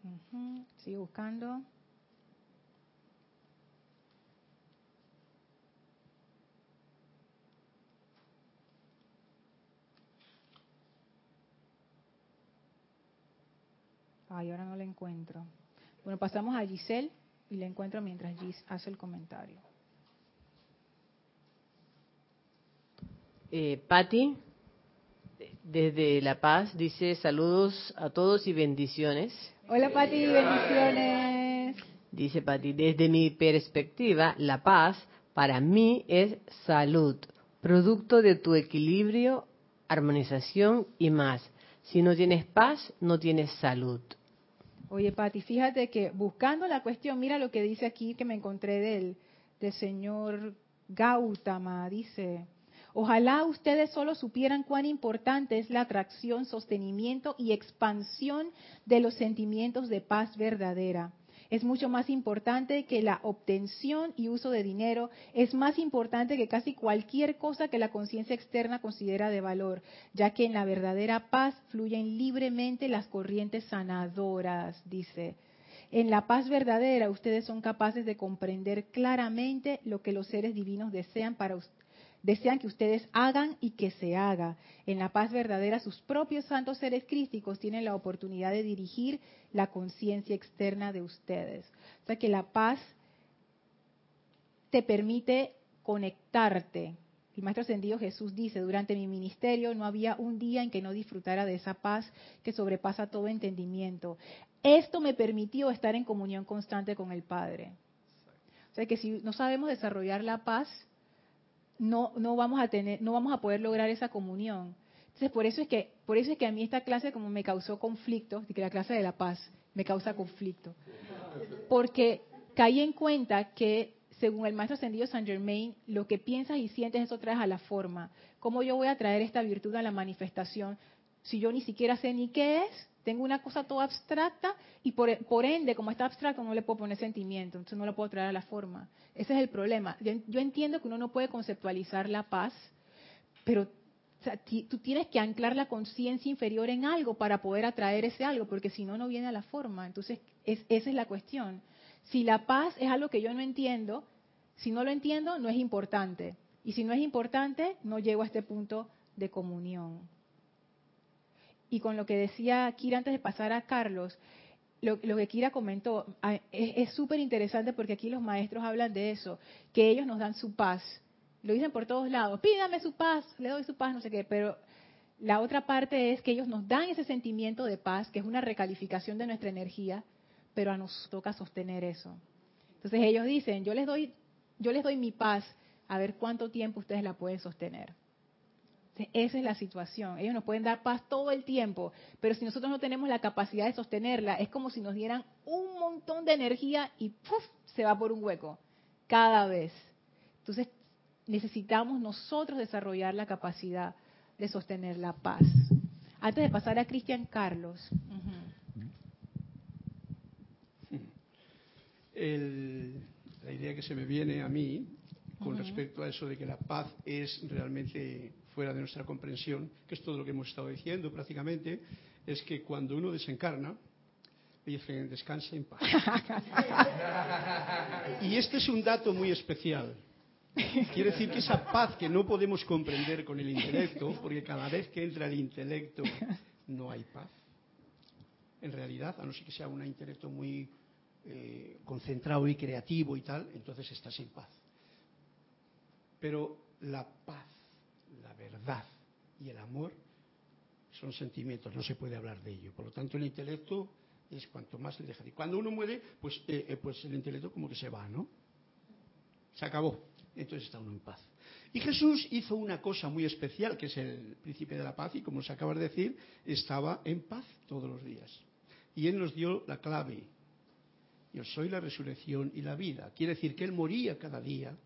Ujú, Sigo buscando. Ay, ahora no la encuentro. Bueno, pasamos a Giselle y la encuentro mientras Gis hace el comentario. Eh, Patti, desde La Paz, dice saludos a todos y bendiciones. Hola Pati, bendiciones. Dice Patti, desde mi perspectiva, la paz para mí es salud, producto de tu equilibrio, armonización y más. Si no tienes paz, no tienes salud. Oye, Pati, fíjate que buscando la cuestión, mira lo que dice aquí que me encontré del, del señor Gautama. Dice, ojalá ustedes solo supieran cuán importante es la atracción, sostenimiento y expansión de los sentimientos de paz verdadera. Es mucho más importante que la obtención y uso de dinero, es más importante que casi cualquier cosa que la conciencia externa considera de valor, ya que en la verdadera paz fluyen libremente las corrientes sanadoras, dice. En la paz verdadera ustedes son capaces de comprender claramente lo que los seres divinos desean para desean que ustedes hagan y que se haga. En la paz verdadera, sus propios santos seres crísticos tienen la oportunidad de dirigir la conciencia externa de ustedes. O sea que la paz te permite conectarte. El Maestro Ascendido Jesús dice, durante mi ministerio no había un día en que no disfrutara de esa paz que sobrepasa todo entendimiento. Esto me permitió estar en comunión constante con el Padre. O sea que si no sabemos desarrollar la paz, no, no vamos a tener, no vamos a poder lograr esa comunión. Entonces por eso es que, por eso es que a mí esta clase como me causó conflicto, que la clase de la paz me causa conflicto. Porque caí en cuenta que según el maestro ascendido Saint Germain, lo que piensas y sientes eso traes a la forma. ¿Cómo yo voy a traer esta virtud a la manifestación si yo ni siquiera sé ni qué es? Tengo una cosa toda abstracta y por, por ende, como está abstracto, no le puedo poner sentimiento, entonces no lo puedo traer a la forma. Ese es el problema. Yo, yo entiendo que uno no puede conceptualizar la paz, pero tú tienes que anclar la conciencia inferior en algo para poder atraer ese algo, porque si no, no viene a la forma. Entonces, es, esa es la cuestión. Si la paz es algo que yo no entiendo, si no lo entiendo, no es importante. Y si no es importante, no llego a este punto de comunión. Y con lo que decía Kira antes de pasar a Carlos, lo, lo que Kira comentó es súper interesante porque aquí los maestros hablan de eso, que ellos nos dan su paz. Lo dicen por todos lados, pídame su paz, le doy su paz, no sé qué, pero la otra parte es que ellos nos dan ese sentimiento de paz, que es una recalificación de nuestra energía, pero a nos toca sostener eso. Entonces ellos dicen, yo les doy, yo les doy mi paz, a ver cuánto tiempo ustedes la pueden sostener. Esa es la situación. Ellos nos pueden dar paz todo el tiempo, pero si nosotros no tenemos la capacidad de sostenerla, es como si nos dieran un montón de energía y ¡puf! se va por un hueco cada vez. Entonces, necesitamos nosotros desarrollar la capacidad de sostener la paz. Antes de pasar a Cristian Carlos. El- la idea que se me viene a mí con respecto a eso de que la paz es realmente fuera de nuestra comprensión, que es todo lo que hemos estado diciendo prácticamente, es que cuando uno desencarna, dice, descansa en paz. y este es un dato muy especial. Quiere decir que esa paz que no podemos comprender con el intelecto, porque cada vez que entra el intelecto no hay paz. En realidad, a no ser que sea un intelecto muy eh, concentrado y creativo y tal, entonces estás en paz. Pero la paz, la verdad y el amor son sentimientos, no se puede hablar de ello. Por lo tanto, el intelecto es cuanto más le deja. Y cuando uno muere, pues, eh, eh, pues el intelecto como que se va, ¿no? Se acabó. Entonces está uno en paz. Y Jesús hizo una cosa muy especial, que es el príncipe de la paz, y como se acaba de decir, estaba en paz todos los días. Y Él nos dio la clave. Yo soy la resurrección y la vida. Quiere decir que Él moría cada día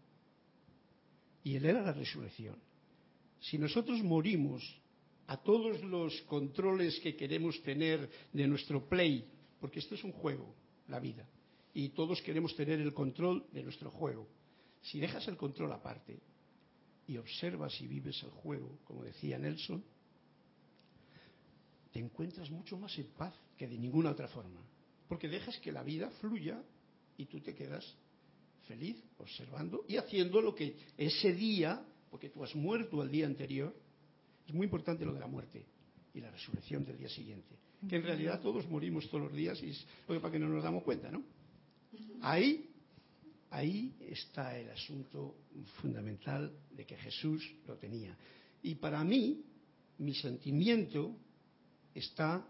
y Él era la resurrección. Si nosotros morimos a todos los controles que queremos tener de nuestro play, porque esto es un juego, la vida, y todos queremos tener el control de nuestro juego. Si dejas el control aparte y observas y vives el juego, como decía Nelson, te encuentras mucho más en paz que de ninguna otra forma. porque dejas que la vida fluya y tú te quedas feliz observando y haciendo lo que ese día, porque tú has muerto el día anterior, es muy importante lo de la muerte y la resurrección del día siguiente. Que en realidad todos morimos todos los días y es lo que para que no nos damos cuenta, ¿no? Ahí, ahí está el asunto fundamental de que Jesús lo tenía. Y para mí, mi sentimiento está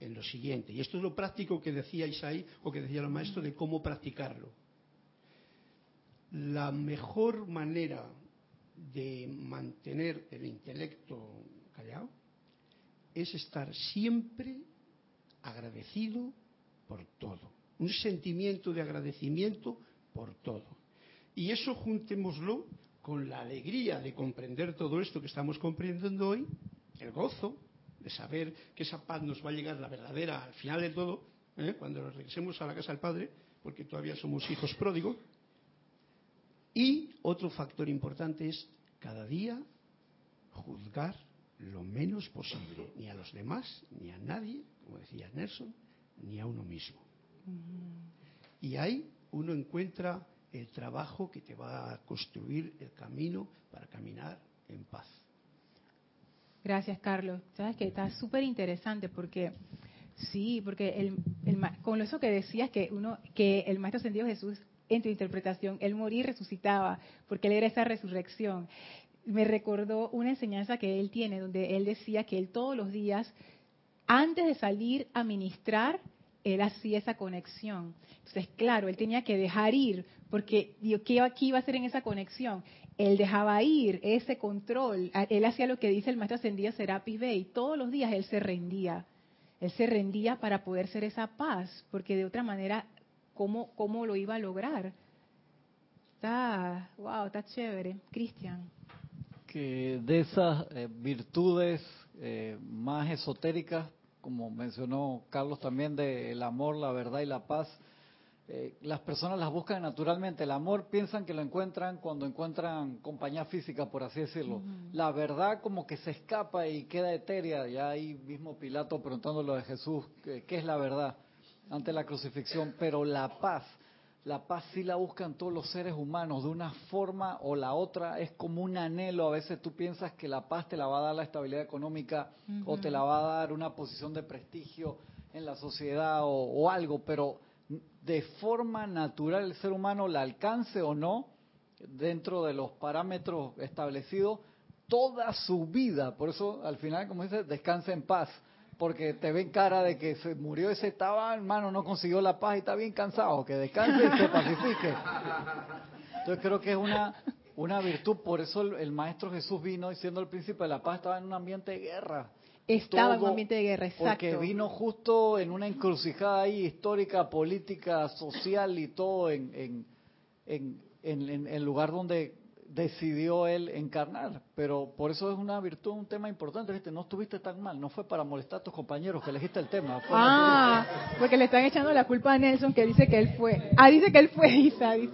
en lo siguiente, y esto es lo práctico que decía Isaí o que decía el maestro de cómo practicarlo. La mejor manera de mantener el intelecto callado es estar siempre agradecido por todo. Un sentimiento de agradecimiento por todo. Y eso juntémoslo con la alegría de comprender todo esto que estamos comprendiendo hoy, el gozo de saber que esa paz nos va a llegar la verdadera al final de todo, ¿eh? cuando regresemos a la casa del Padre, porque todavía somos hijos pródigos. Y otro factor importante es cada día juzgar lo menos posible, ni a los demás, ni a nadie, como decía Nelson, ni a uno mismo. Y ahí uno encuentra el trabajo que te va a construir el camino para caminar en paz. Gracias, Carlos. Sabes que está súper interesante porque sí, porque el, con eso que decías que uno que el maestro ascendido Jesús en tu interpretación, él moría y resucitaba, porque él era esa resurrección me recordó una enseñanza que él tiene, donde él decía que él todos los días, antes de salir a ministrar, él hacía esa conexión. Entonces, claro, él tenía que dejar ir, porque ¿qué iba a hacer en esa conexión? Él dejaba ir ese control. Él hacía lo que dice el maestro ascendido Serapis Bey. Todos los días él se rendía. Él se rendía para poder ser esa paz, porque de otra manera, ¿cómo, cómo lo iba a lograr? Está, wow, está chévere. Cristian que de esas eh, virtudes eh, más esotéricas, como mencionó Carlos también, del amor, la verdad y la paz, eh, las personas las buscan naturalmente. El amor piensan que lo encuentran cuando encuentran compañía física, por así decirlo. La verdad como que se escapa y queda etérea. Ya ahí mismo Pilato preguntándolo de Jesús, ¿qué es la verdad? Ante la crucifixión, pero la paz la paz sí la buscan todos los seres humanos de una forma o la otra, es como un anhelo. A veces tú piensas que la paz te la va a dar la estabilidad económica o te la va a dar una posición de prestigio en la sociedad o, algo, pero de forma natural el ser humano la alcance o no dentro de los parámetros establecidos toda su vida. Por eso al final, como dice, descansa en paz porque te ven cara de que se murió ese estaba, hermano, no consiguió la paz y está bien cansado, que descanse y se pacifique. Entonces creo que es una, una virtud, por eso el, maestro Jesús vino diciendo el príncipe de la paz estaba en un ambiente de guerra. Estaba en un ambiente de guerra, exacto. Porque vino justo en una encrucijada ahí histórica, política, social y todo en, en, en, en el lugar donde decidió él encarnar. Pero por eso es una virtud, un tema importante. ¿viste? No estuviste tan mal, no fue para molestar a tus compañeros que elegiste el tema. ah, porque le están echando la culpa a Nelson que dice que él fue. Ah, dice que él fue, Isa. Dice,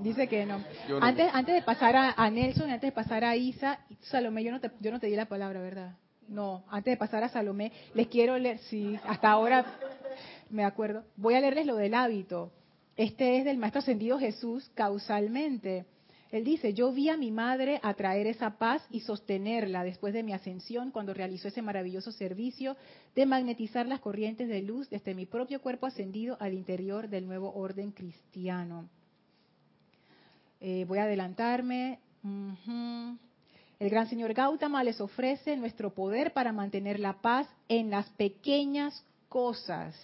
dice que no. Antes, antes de pasar a, Nelson, antes de pasar a Isa, Salomé, yo no, te, yo no te di la palabra, ¿verdad? No, antes de pasar a Salomé, les quiero leer, sí, hasta ahora me acuerdo. Voy a leerles lo del hábito. Este es del Maestro Ascendido Jesús causalmente. Él dice, yo vi a mi madre atraer esa paz y sostenerla después de mi ascensión cuando realizó ese maravilloso servicio de magnetizar las corrientes de luz desde mi propio cuerpo ascendido al interior del nuevo orden cristiano. Eh, voy a adelantarme. El gran señor Gautama les ofrece nuestro poder para mantener la paz en las pequeñas cosas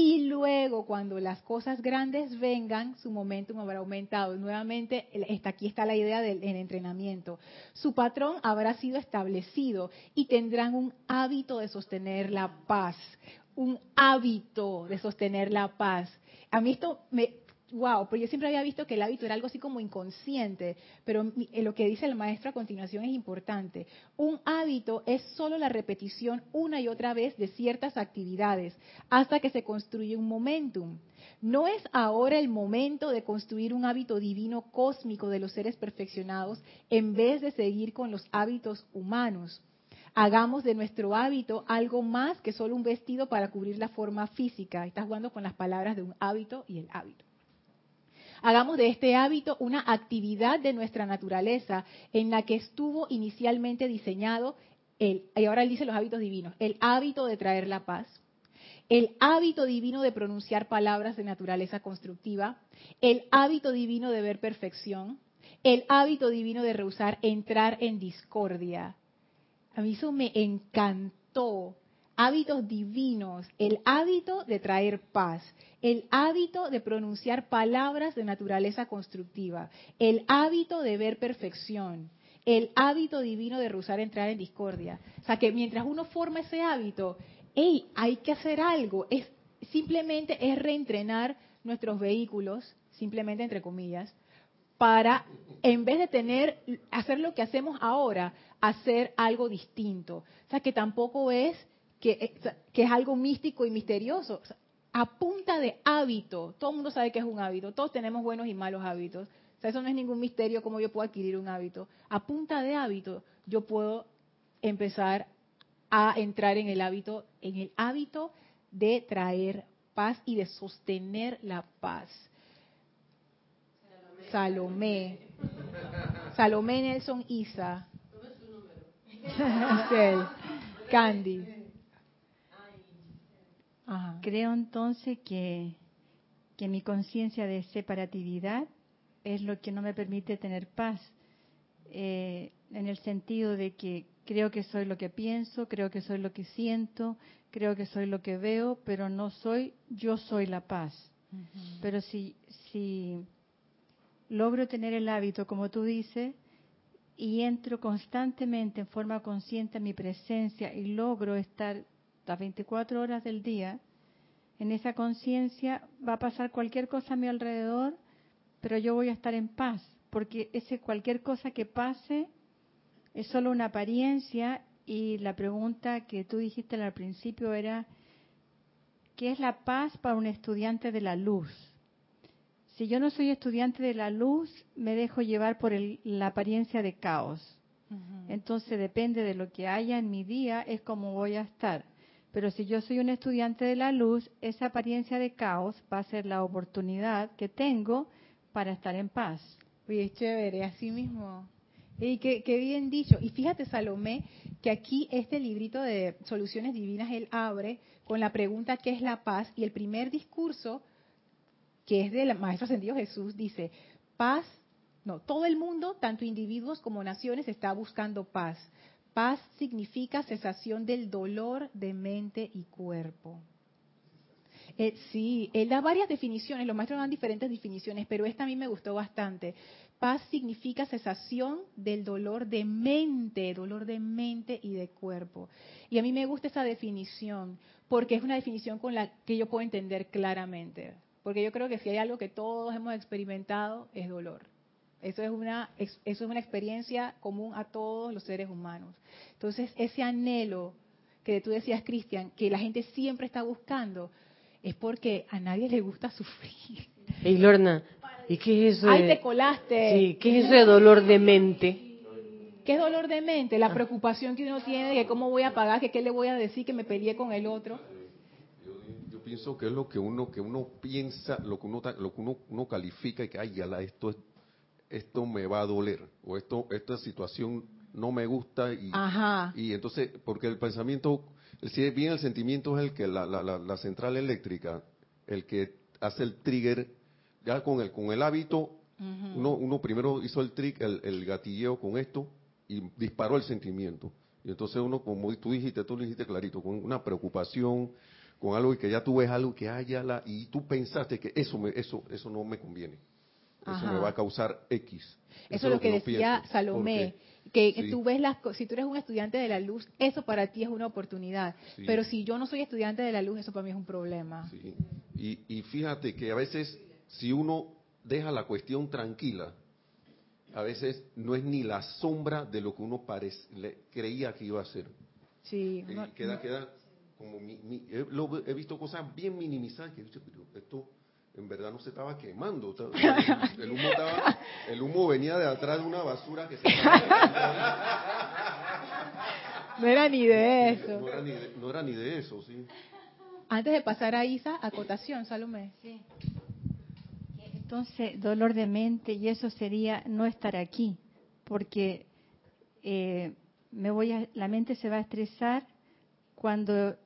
y luego, cuando las cosas grandes vengan, su momentum habrá aumentado. Nuevamente, aquí está la idea del entrenamiento. Su patrón habrá sido establecido y tendrán un hábito de sostener la paz. Un hábito de sostener la paz. A mí esto me, wow, pero yo siempre había visto que el hábito era algo así como inconsciente, pero eh, lo que dice el maestro a continuación es importante. Un hábito es solo la repetición una y otra vez de ciertas actividades hasta que se construye un momentum. No es ahora el momento de construir un hábito divino cósmico de los seres perfeccionados en vez de seguir con los hábitos humanos. hagamos de nuestro hábito algo más que solo un vestido para cubrir la forma física. Estás jugando con las palabras de un hábito y el hábito. Hagamos de este hábito una actividad de nuestra naturaleza en la que estuvo inicialmente diseñado el, y ahora él dice los hábitos divinos, el hábito de traer la paz, el hábito divino de pronunciar palabras de naturaleza constructiva, el hábito divino de ver perfección, el hábito divino de rehusar entrar en discordia. A mí eso me encantó. Hábitos divinos, el hábito de traer paz, el hábito de pronunciar palabras de naturaleza constructiva, el hábito de ver perfección, el hábito divino de rehusar entrar en discordia. O sea que mientras uno forma ese hábito, hey, hay que hacer algo. Es, simplemente es reentrenar nuestros vehículos, simplemente entre comillas, para, en vez de tener, hacer lo que hacemos ahora, hacer algo distinto. O sea, que tampoco es que, eh, que es algo místico y misterioso. a punta de hábito, todo el mundo sabe que es un hábito, todos tenemos buenos y malos hábitos. O sea, eso no es ningún misterio cómo yo puedo adquirir un hábito. A punta de hábito, yo puedo empezar a entrar en el hábito, en el hábito de traer paz y de sostener la paz. Salomé. Salomé Nelson Isa. Candy. Creo entonces que, que mi conciencia de separatividad es lo que no me permite tener paz, eh, en el sentido de que creo que soy lo que pienso, creo que soy lo que siento, creo que soy lo que veo, pero no soy, yo soy la paz. Pero si, si logro tener el hábito, como tú dices, y entro constantemente en forma consciente a mi presencia y logro estar las 24 horas del día, en esa conciencia va a pasar cualquier cosa a mi alrededor, pero yo voy a estar en paz, porque ese cualquier cosa que pase es solo una apariencia y la pregunta que tú dijiste al principio era, ¿qué es la paz para un estudiante de la luz? Si yo no soy estudiante de la luz, me dejo llevar por la apariencia de caos. Entonces depende de lo que haya en mi día, es como voy a estar. Pero si yo soy un estudiante de la luz, esa apariencia de caos va a ser la oportunidad que tengo para estar en paz. Oye, chévere, así mismo. Y qué, qué, bien dicho. Y fíjate, Salomé, que aquí este librito de Soluciones Divinas él abre con la pregunta ¿qué es la paz? Y el primer discurso que es del Maestro Ascendido Jesús, dice, paz, no, todo el mundo, tanto individuos como naciones, está buscando paz. Paz significa cesación del dolor de mente y cuerpo. Eh, sí, él da varias definiciones, los maestros dan diferentes definiciones, pero esta a mí me gustó bastante. Paz significa cesación del dolor de mente, dolor de mente y de cuerpo. Y a mí me gusta esa definición, porque es una definición con la que yo puedo entender claramente. Porque yo creo que si hay algo que todos hemos experimentado es dolor. Eso es una eso es una experiencia común a todos los seres humanos. Entonces, ese anhelo que tú decías, Cristian, que la gente siempre está buscando, es porque a nadie le gusta sufrir. Hey, Lorna, ¿y qué es eso? Ahí te colaste. Sí, ¿qué es eso de dolor de mente? ¿Qué es dolor de mente? La ah. preocupación que uno tiene de que cómo voy a pagar, que qué le voy a decir, que me peleé con el otro pienso que es lo que uno que uno piensa, lo que uno lo que uno, califica y que ay, ya la, esto esto me va a doler o esto esta situación no me gusta y y entonces porque el pensamiento si bien el sentimiento es el que la, la, central eléctrica el que hace el trigger ya con el con el hábito uno uno primero hizo el trick el, el gatilleo con esto y disparó el sentimiento. Y entonces uno como tú dijiste tú lo dijiste clarito con una preocupación con algo y que ya tú ves algo que haya la y tú pensaste que eso me, eso eso no me conviene eso me va a causar X. Eso, es lo que, decía Salomé que, tú ves las si tú eres un estudiante de la luz eso para ti es una oportunidad. Pero si yo no soy estudiante de la luz eso para mí es un problema. Y, y fíjate que a veces si uno deja la cuestión tranquila a veces no es ni la sombra de lo que uno parece, creía que iba a ser. Sí, queda, queda como mi, he, visto cosas bien minimizadas que he dicho, pero esto en verdad no se estaba quemando. El, humo, estaba, el humo venía de atrás de una basura que se No era ni de eso. No era ni de, no era ni de eso, sí. Antes de pasar a Isa, acotación, Salomé. Sí. Entonces, dolor de mente, y eso sería no estar aquí, porque eh, me voy a, la mente se va a estresar cuando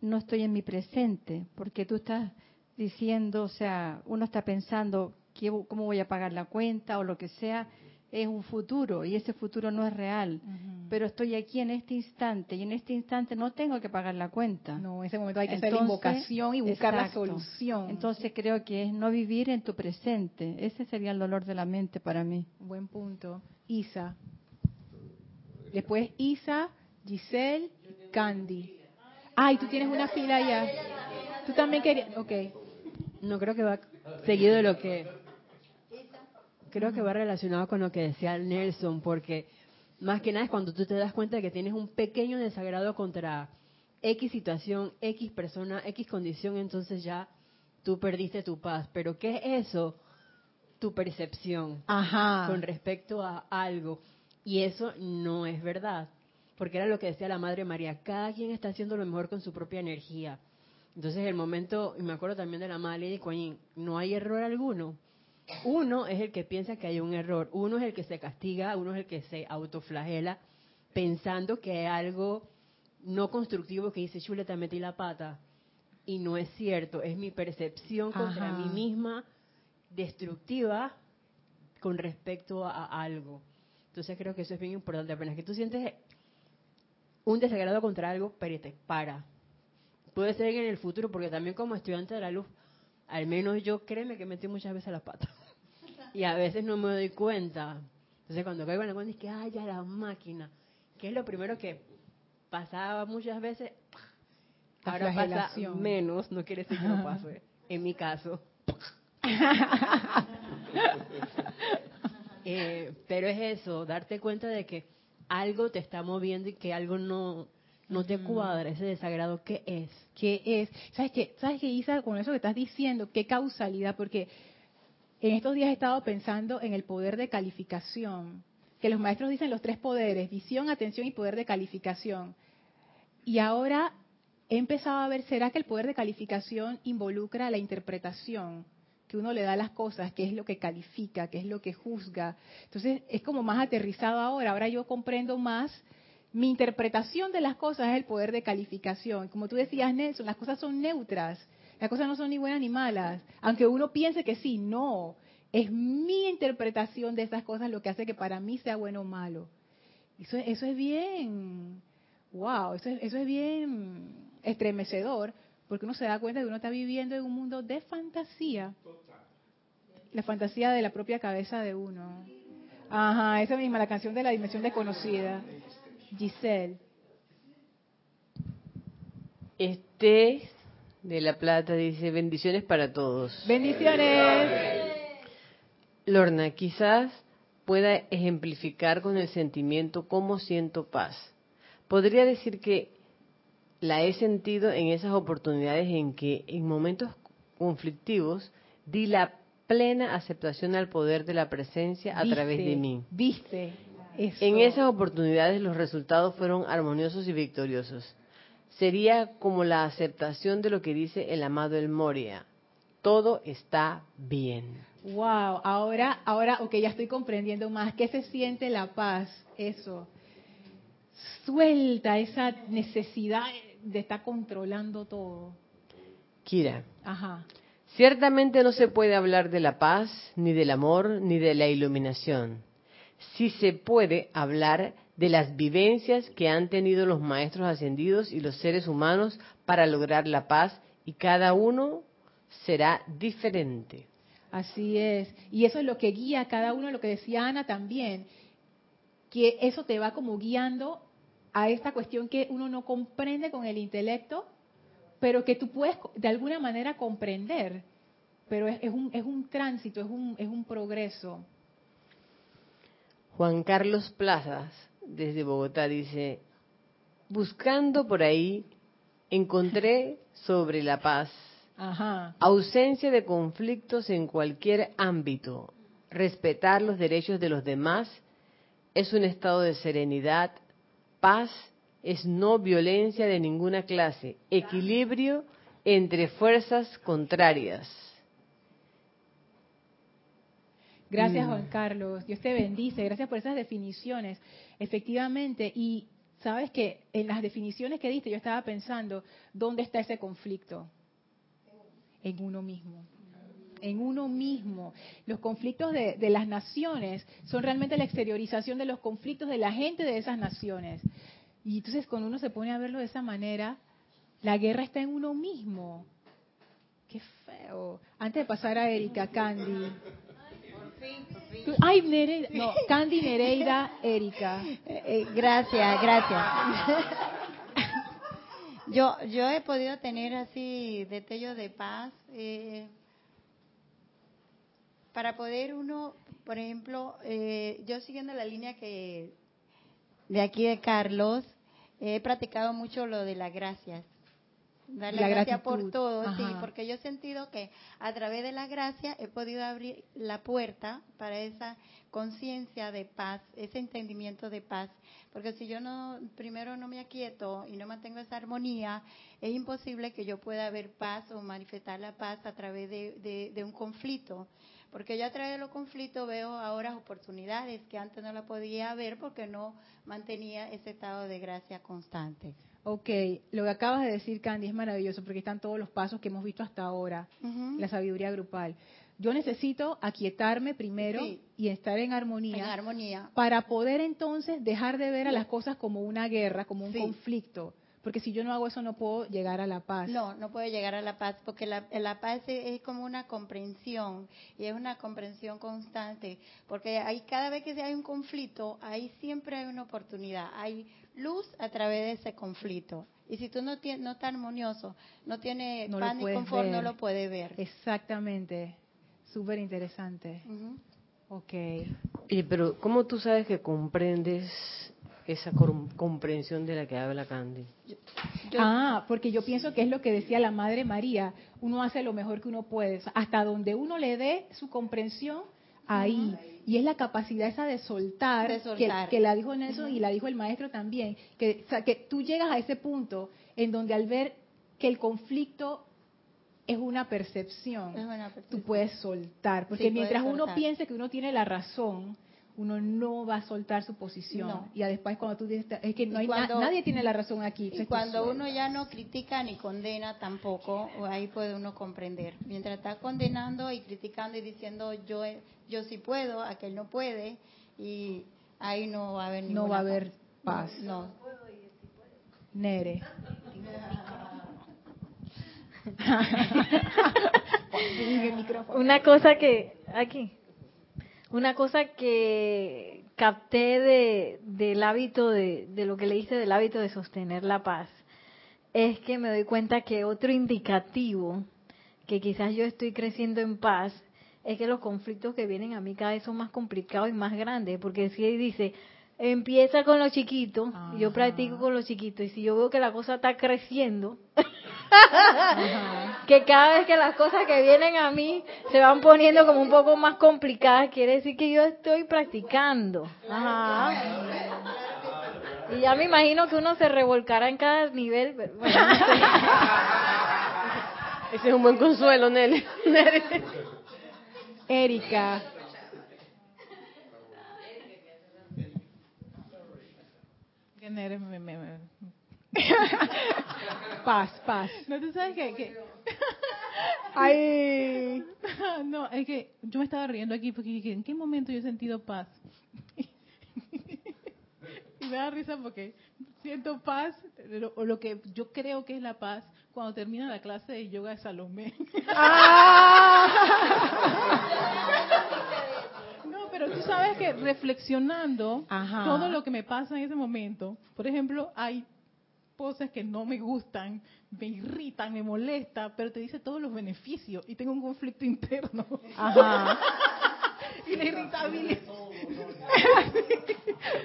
no estoy en mi presente, porque tú estás diciendo, o sea, uno está pensando qué- cómo voy a pagar la cuenta o lo que sea, es un futuro y ese futuro no es real. Pero estoy aquí en este instante y en este instante no tengo que pagar la cuenta. No, en ese momento hay que hacer la Entonces, invocación y buscar la solución. Entonces creo que es no vivir en tu presente. Ese sería el dolor de la mente para mí. Buen punto. Isa. Después Isa, Giselle, Candy. Ay, tú tienes una fila ya. Tú también querías. Ok. No creo que va seguido de lo que creo que va relacionado con lo que decía Nelson, porque más que nada es cuando tú te das cuenta de que tienes un pequeño desagrado contra X situación, X persona, X condición, entonces ya tú perdiste tu paz. Pero ¿qué es eso? Tu percepción Ajá. con respecto a algo. Y eso no es verdad. Porque era lo que decía la Madre María, cada quien está haciendo lo mejor con su propia energía. Entonces el momento, y me acuerdo también de la Madre Kuan Yin, no hay error alguno. Uno es el que piensa que hay un error, uno es el que se castiga, uno es el que se autoflagela pensando que hay algo no constructivo que dice, chule, te metí la pata. Y no es cierto, es mi percepción contra Ajá. mí misma destructiva con respecto a, a algo. Entonces creo que eso es bien importante. Apenas que tú sientes un desagrado contra algo, espérate, para. Puede ser en el futuro, porque también como estudiante de la luz, al menos yo créeme que metí muchas veces la pata. Y a veces no me doy cuenta. Entonces cuando caigo en la cuenta es que, ay, ya la máquina. Que es lo primero que pasaba muchas veces. La Ahora pasa menos, no quiere decir que no pase. En mi caso. Eh, pero es eso, darte cuenta de que algo te está moviendo y que algo no, no te cuadra, ese desagrado, ¿qué es? ¿Qué es? ¿Sabes qué? ¿Sabes qué, Isa? Con eso que estás diciendo, qué causalidad, porque en estos días he estado pensando en el poder de calificación, que los maestros dicen los tres poderes, visión, atención y poder de calificación. Y ahora he empezado a ver, ¿será que el poder de calificación involucra la interpretación? que uno le da a las cosas, qué es lo que califica, qué es lo que juzga. Entonces es como más aterrizado ahora. Ahora yo comprendo más mi interpretación de las cosas es el poder de calificación. Como tú decías, Nelson, las cosas son neutras. Las cosas no son ni buenas ni malas. Aunque uno piense que sí, no. Es mi interpretación de esas cosas lo que hace que para mí sea bueno o malo. Eso, eso es bien, wow, eso es, eso es bien estremecedor, porque uno se da cuenta de que uno está viviendo en un mundo de fantasía. La fantasía de la propia cabeza de uno. Ajá, esa misma, la canción de la dimensión desconocida. Giselle. Este de La Plata dice bendiciones para todos. Bendiciones. Lorna, quizás pueda ejemplificar con el sentimiento cómo siento paz. Podría decir que la he sentido en esas oportunidades en que en momentos conflictivos di la plena aceptación al poder de la presencia a Viste, través de mí. Viste. Eso. En esas oportunidades los resultados fueron armoniosos y victoriosos. Sería como la aceptación de lo que dice el amado El Moria. Todo está bien. Wow, ahora, ahora, ok, ya estoy comprendiendo más. ¿Qué se siente la paz? Eso. Suelta esa necesidad de estar controlando todo. Kira, Ajá. ciertamente no se puede hablar de la paz, ni del amor, ni de la iluminación. Sí se puede hablar de las vivencias que han tenido los maestros ascendidos y los seres humanos para lograr la paz y cada uno será diferente. Así es. Y eso es lo que guía a cada uno, lo que decía Ana también, que eso te va como guiando a esta cuestión que uno no comprende con el intelecto, pero que tú puedes de alguna manera comprender. Pero es, es un, es un tránsito, es un, es un progreso. Juan Carlos Plazas, desde Bogotá, dice, buscando por ahí, encontré sobre la paz Ajá. ausencia de conflictos en cualquier ámbito, respetar los derechos de los demás, es un estado de serenidad, paz es no violencia de ninguna clase, equilibrio entre fuerzas contrarias. Gracias, Mm. Juan Carlos. Dios te bendice. Gracias por esas definiciones. Efectivamente, y sabes que en las definiciones que diste yo estaba pensando, ¿dónde está ese conflicto? En uno mismo. En uno mismo. Los conflictos de, de las naciones son realmente la exteriorización de los conflictos de la gente de esas naciones. Y entonces cuando uno se pone a verlo de esa manera, la guerra está en uno mismo. Qué feo. Antes de pasar a Erika, Candy. Ay, Nereida. No, Candy, Nereida, Erika. Eh, gracias, gracias. yo, yo he podido tener así destellos de paz eh, para poder uno, por ejemplo, eh, yo siguiendo la línea que de aquí de Carlos, he practicado mucho lo de las gracias. Dar La gracias por todo, sí, porque yo he sentido que a través de la gracia he podido abrir la puerta para esa conciencia de paz, ese entendimiento de paz. Porque si yo no, primero no me aquieto y no mantengo esa armonía, es imposible que yo pueda ver paz o manifestar la paz a través de, de- de un conflicto. Porque yo a través de los conflictos veo ahora oportunidades que antes no la podía ver porque no mantenía ese estado de gracia constante. Ok, lo que acabas de decir, Candy, es maravilloso porque están todos los pasos que hemos visto hasta ahora, la sabiduría grupal. Yo necesito aquietarme primero Sí. y estar en armonía, En armonía. para poder entonces dejar de ver a las cosas como una guerra, como un Sí. conflicto. Porque si yo no hago eso no puedo llegar a la paz. No, no puede llegar a la paz porque la, la paz es, es como una comprensión y es una comprensión constante porque hay cada vez que hay un conflicto, ahí siempre hay una oportunidad, hay luz a través de ese conflicto. Y si tú no tienes, no estás armonioso, no tienes No ni puedes confort, no lo puedes ver. Exactamente. Súper interesante. Ujú. Ok. Y pero ¿cómo tú sabes que comprendes esa com- comprensión de la que habla Candy? ah, porque yo pienso que es lo que decía la Madre María, uno hace lo mejor que uno puede, O sea, hasta donde uno le dé su comprensión, ahí. Y es la capacidad esa de soltar, De que- soltar. Que, la dijo Nelson y la dijo el maestro también, que, o sea, que tú llegas a ese punto en donde al ver que el conflicto es una percepción, Es una tú puedes soltar, porque Sí, mientras uno piense que uno tiene la razón, uno no va a soltar su posición. No. Y después cuando tú dices, es que no hay na- nadie tiene la razón aquí. Y cuando sueltas. uno ya no critica ni condena tampoco, ahí puede uno comprender. Mientras está condenando y criticando y diciendo yo yo sí puedo, aquel no puede, y ahí no va a haber No va a haber paz. No. Nere. Una cosa que, aquí, una cosa que capté de, del hábito de, de lo que leíste del hábito de sostener la paz, es que me doy cuenta que otro indicativo que quizás yo estoy creciendo en paz es que los conflictos que vienen a mí cada vez son más complicados y más grandes, porque si dice, empieza con los chiquitos, y yo practico con los chiquitos, y si yo veo que la cosa está creciendo, que cada vez que las cosas que vienen a mí se van poniendo como un poco más complicadas, quiere decir que yo estoy practicando. Ajá. Y ya me imagino que uno se revolcará en cada nivel. pero bueno, no sé. Ese es un buen consuelo, Nelly. Erika. Que Nere me- me- me- Paz, paz. No, tú sabes que... que- Ay. no, es que yo me estaba riendo aquí porque dije, ¿en qué momento yo he sentido paz? y me da risa porque siento paz, o lo que yo creo que es la paz, cuando termina la clase de yoga de Salomé. No, pero tú sabes que reflexionando Ajá. todo lo que me pasa en ese momento, por ejemplo, hay poses que no me gustan, me irritan, me molesta, pero te dice todos los beneficios y tengo un conflicto interno. Ajá. y la irritabilidad.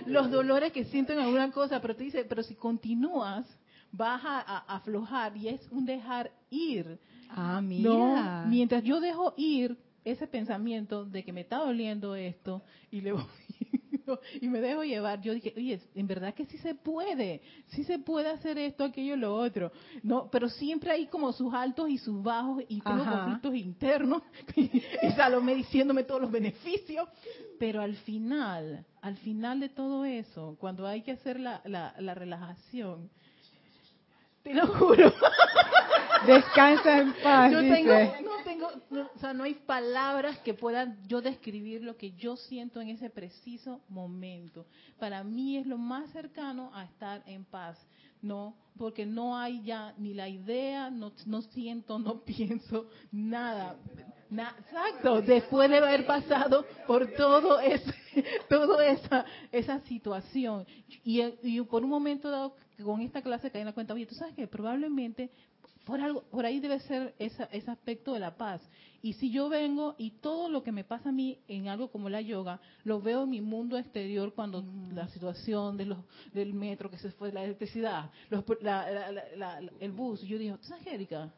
los dolores que siento en alguna cosa, pero te dice, pero si continúas, vas a, a- aflojar y es un dejar ir. Ah, mira. No, mientras yo dejo ir ese pensamiento de que me está doliendo esto y le voy, y me dejo llevar. Yo dije, oye, en verdad que sí se puede, sí se puede hacer esto, aquello, lo otro. No, pero siempre hay como sus altos y sus bajos y Ajá. conflictos internos y, y Salomé diciéndome todos los beneficios. Pero al final, al final de todo eso, cuando hay que hacer la, la, la relajación, te lo juro. Descansa en paz, Yo tengo, o sea, no hay palabras que puedan yo describir lo que yo siento en ese preciso momento. Para mí es lo más cercano a estar en paz, no, porque no hay ya ni la idea, no, no siento, no pienso nada. Na- exacto, después de haber pasado por todo ese, toda esa, esa situación. Y, y por un momento dado, con esta clase caí en la cuenta, oye, tú sabes que probablemente por algo, por ahí debe ser esa- ese aspecto de la paz. Y si yo vengo y todo lo que me pasa a mí en algo como la yoga, lo veo en mi mundo exterior cuando la situación de los, del metro que se fue la electricidad, los- la- la- la- la- el bus, yo digo, ¿tú sabes Erika?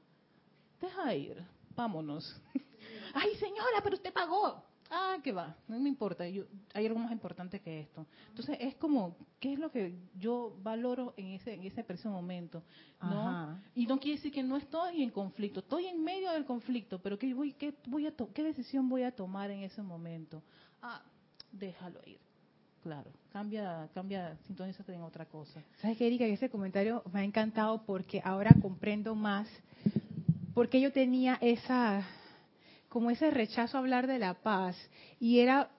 Deja ir, vámonos. Ay, señora, pero usted pagó. Ah, que va, no me importa, yo, hay algo más importante que esto. Entonces es como, ¿qué es lo que yo valoro en ese, en ese preciso momento? ¿no? Ajá. Y no quiere decir que no estoy en conflicto, estoy en medio del conflicto, pero ¿qué, voy, qué, voy a qué decisión voy a tomar en ese momento? Ah, déjalo ir. Claro, cambia, cambia, sintonízate en otra cosa. ¿Sabes qué, Erika? Ese comentario me ha encantado porque ahora comprendo más porque yo tenía esa, como ese rechazo a hablar de la paz y era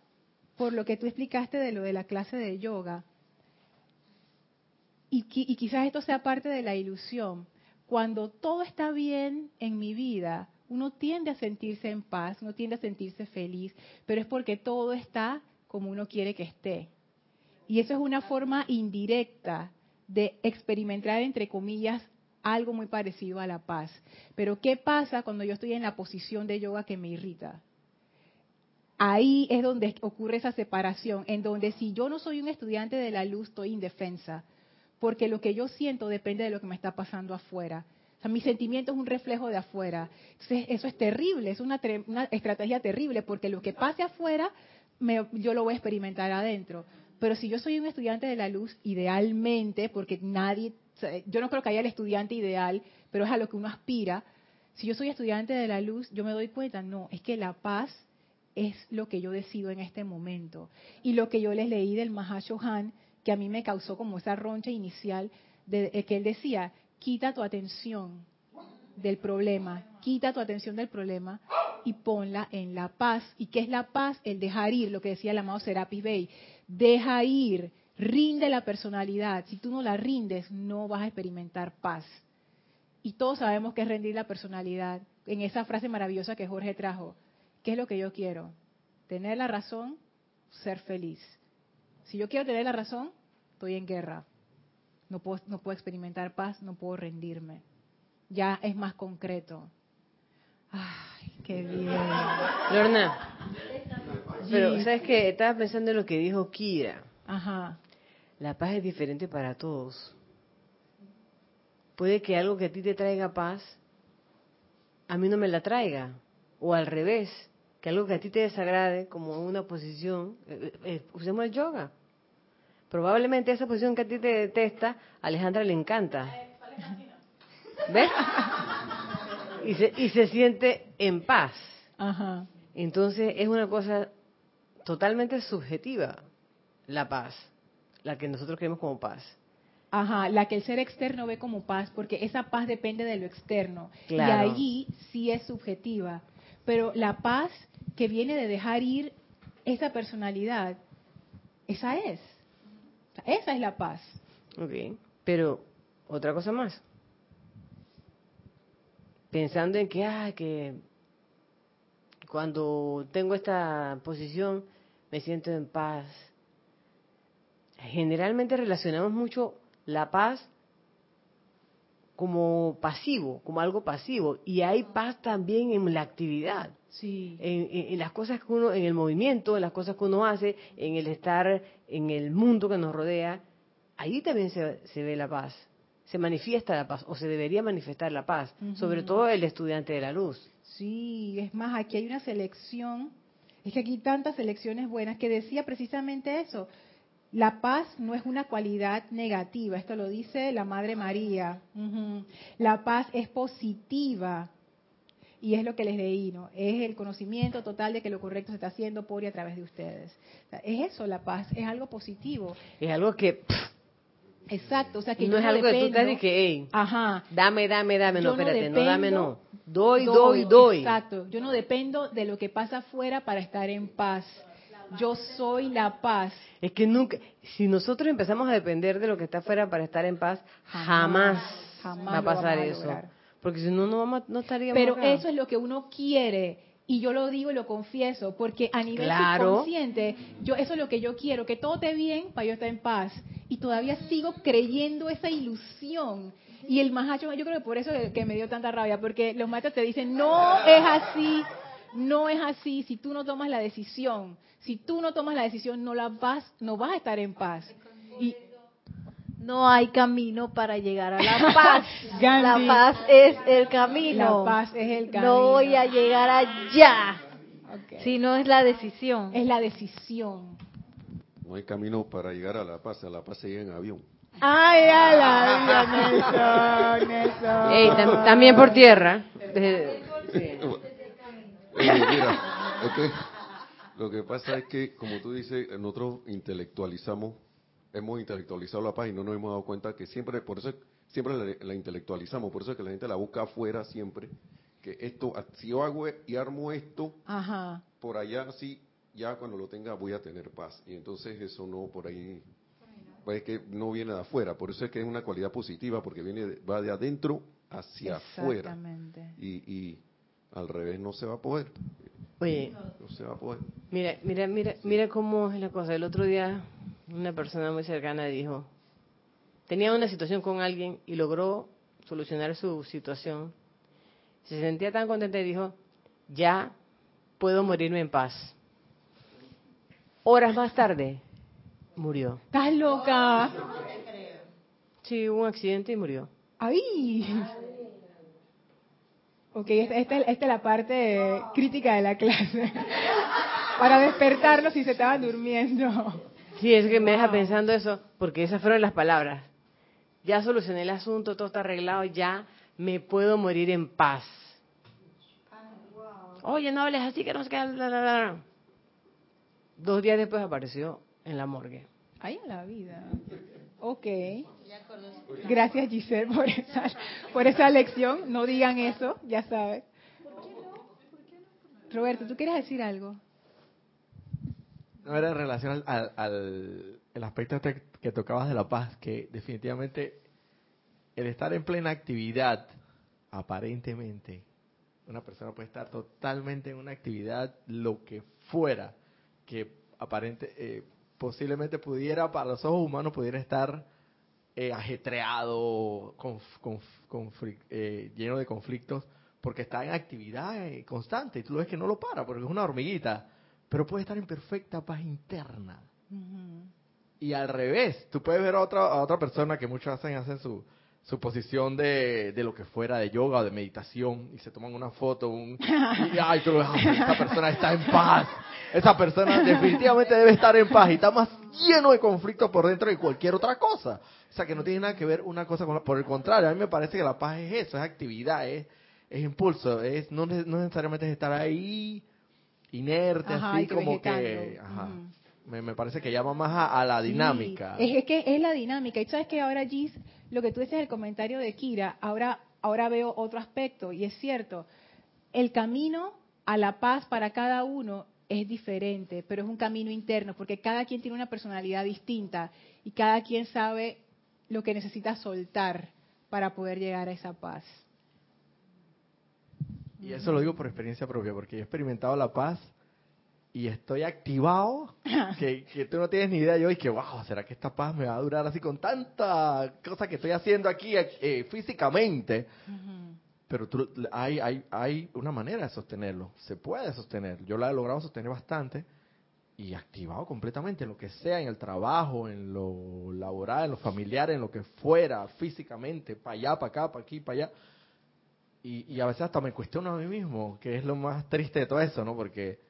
por lo que tú explicaste de lo de la clase de yoga. Y, qui- y quizás esto sea parte de la ilusión. Cuando todo está bien en mi vida, uno tiende a sentirse en paz, uno tiende a sentirse feliz, pero es porque todo está como uno quiere que esté. Y eso es una forma indirecta de experimentar, entre comillas, algo muy parecido a la paz. Pero ¿qué pasa cuando yo estoy en la posición de yoga que me irrita? Ahí es donde ocurre esa separación, en donde si yo no soy un estudiante de la luz, estoy indefensa, porque lo que yo siento depende de lo que me está pasando afuera. O sea, mi sentimiento es un reflejo de afuera. Entonces, eso es terrible, es una, estrategia terrible, porque lo que pase afuera, yo lo voy a experimentar adentro. Pero si yo soy un estudiante de la luz, idealmente, porque nadie, yo no creo que haya el estudiante ideal, pero es a lo que uno aspira. Si yo soy estudiante de la luz, yo me doy cuenta, no, es que la paz es lo que yo decido en este momento. Y lo que yo les leí del Mahashohan, que a mí me causó como esa roncha inicial, de, de que él decía, quita tu atención del problema, quita tu atención del problema y ponla en la paz. ¿Y qué es la paz? El dejar ir, lo que decía el amado Serapis Bey. Deja ir, rinde la personalidad. Si tú no la rindes, no vas a experimentar paz. Y todos sabemos que es rendir la personalidad. En esa frase maravillosa que Jorge trajo, ¿qué es lo que yo quiero? Tener la razón, ser feliz. Si yo quiero tener la razón, estoy en guerra. No puedo, no puedo experimentar paz, no puedo rendirme. Ya es más concreto. Ay, qué bien. Lorna, pero. ¿sabes qué? Estaba pensando en lo que dijo Kira. Ajá. La paz es diferente para todos. Puede que algo que a ti te traiga paz, a mí no me la traiga. O al revés, que algo que a ti te desagrade, como una posición, eh, eh, usemos el yoga. Probablemente esa posición que a ti te detesta, a Alejandra le encanta. ¿Ves? Y se, y se siente en paz. Ajá. Entonces es una cosa totalmente subjetiva, la paz, la que nosotros creemos como paz. Ajá, la que el ser externo ve como paz, porque esa paz depende de lo externo. Claro. Y allí sí es subjetiva. Pero la paz que viene de dejar ir esa personalidad, esa es. Esa es la paz. Ok, pero otra cosa más. Pensando en que, ah, que cuando tengo esta posición me siento en paz. Generalmente relacionamos mucho la paz como pasivo, como algo pasivo. Y hay paz también en la actividad. Sí. En, en- en las cosas que uno, en el movimiento, en las cosas que uno hace, en el estar en el mundo que nos rodea, ahí también se, se ve la paz, se manifiesta la paz, o se debería manifestar la paz, sobre todo el estudiante de la luz. Sí, es más, aquí hay una selección Es que aquí tantas elecciones buenas que decía precisamente eso. La paz no es una cualidad negativa, esto lo dice la Madre María. La paz es positiva. Y es lo que les leí, ¿no? Es el conocimiento total de que lo correcto se está haciendo por y a través de ustedes. O sea, es eso, la paz, es algo positivo. Es algo que pff, Exacto, o sea que no yo es no algo que tú estás de que, hey, Ajá. dame, dame, dame. No, espérate, no, dame, no. Doy, doy, doy. Exacto. Yo no dependo de lo que pasa afuera para estar en paz. Yo soy la paz. Es que nunca, si nosotros empezamos a depender de lo que está afuera para estar en paz, jamás, jamás va a pasar a eso. Porque si no, no, vamos, no estaríamos Pero acá. eso es lo que uno quiere. Y yo lo digo y lo confieso, porque a nivel Claro. subconsciente, yo, eso es lo que yo quiero, que todo esté bien para yo estar en paz. Y todavía sigo creyendo esa ilusión. Y el mahacho, yo creo que por eso es que me dio tanta rabia, porque los maestros te dicen, no es así, no es así, si tú no tomas la decisión, si tú no tomas la decisión, no la vas, no vas a estar en paz. Y No hay camino para llegar a la paz. la paz es el camino. La paz es el camino. No voy a llegar allá. Ok. Si no es la decisión. es la decisión. No hay camino para llegar a La Paz, a La Paz se llega en avión. Ay, a la vida, Nelson, Nelson. Ey, tam- también por tierra. Sí. Mira, es que lo que pasa es que, como tú dices, nosotros intelectualizamos, hemos intelectualizado la paz y no nos hemos dado cuenta que siempre, por eso siempre la, la intelectualizamos, por eso es que la gente la busca afuera siempre, que esto, si yo hago y armo esto, Ajá. por allá sí, ya cuando lo tenga voy a tener paz. Y entonces eso no por ahí, pues es que no viene de afuera, por eso es que es una cualidad positiva, porque viene va de adentro hacia afuera. Exactamente. Y, y al revés no se va a poder, Oye, no se va a poder. mira, mira, mira, mira cómo es la cosa. El otro día una persona muy cercana dijo, tenía una situación con alguien y logró solucionar su situación. Se sentía tan contenta y dijo, ya puedo morirme en paz. Horas más tarde, murió. ¿Estás loca? Sí, hubo un accidente y murió. ¡Ay! Ok, esta, esta, esta es la parte crítica de la clase. Para despertarlos si se estaban durmiendo. Sí, es que me deja pensando eso, porque esas fueron las palabras. Ya solucioné el asunto, todo está arreglado, ya me puedo morir en paz. Oye, no hables así, que no se queda... bla, bla, bla". Dos días después apareció en la morgue. Ay, a la vida. Ok. Gracias, Giselle, por esa, por esa lección. No digan eso, ya sabes. Roberto, ¿tú quieres decir algo? No era en relación al, al, al- el aspecto este que tocabas de la paz, que definitivamente el estar en plena actividad, aparentemente, una persona puede estar totalmente en una actividad, lo que fuera, que aparente, eh, posiblemente pudiera, para los ojos humanos, pudiera estar eh, ajetreado, conf- conf- conflic- eh, lleno de conflictos, porque está en actividad eh, constante y tú lo ves que no lo para, porque es una hormiguita, pero puede estar en perfecta paz interna. Y al revés, tú puedes ver a otra, a otra persona que muchos hacen, hacen su, su posición de, de lo que fuera, de yoga o de meditación, y se toman una foto, un, y ay, tú lo ves, "Ah, esa persona está en paz. Esa persona definitivamente debe estar en paz y está más lleno de conflictos por dentro que cualquier otra cosa. O sea, que no tiene nada que ver una cosa con la, por el contrario, a mí me parece que la paz es eso, es actividad, es, es impulso, es no, ne- no necesariamente es estar ahí inerte, Ajá, así como que... Ajá. Me, me parece que llama más a, a la dinámica. Sí, es, es que es la dinámica. Y sabes que ahora, Gis, lo que tú dices el comentario de Kira, ahora, ahora veo otro aspecto, y es cierto, el camino a la paz para cada uno es diferente, pero es un camino interno, porque cada quien tiene una personalidad distinta y cada quien sabe lo que necesita soltar para poder llegar a esa paz. Y eso lo digo por experiencia propia, porque yo he experimentado la paz y estoy activado que, que tú no tienes ni idea. Yo que, wow, ¿será que esta paz me va a durar así con tanta cosa que estoy haciendo aquí eh, físicamente? Pero tú- hay, hay, hay una manera de sostenerlo, se puede sostener. Yo la he logrado sostener bastante y activado completamente en lo que sea, en el trabajo, en lo laboral, en lo familiar, en lo que fuera, físicamente, para allá, para acá, para aquí, para allá. Y, y a veces hasta me cuestiono a mí mismo, que es lo más triste de todo eso, ¿no? Porque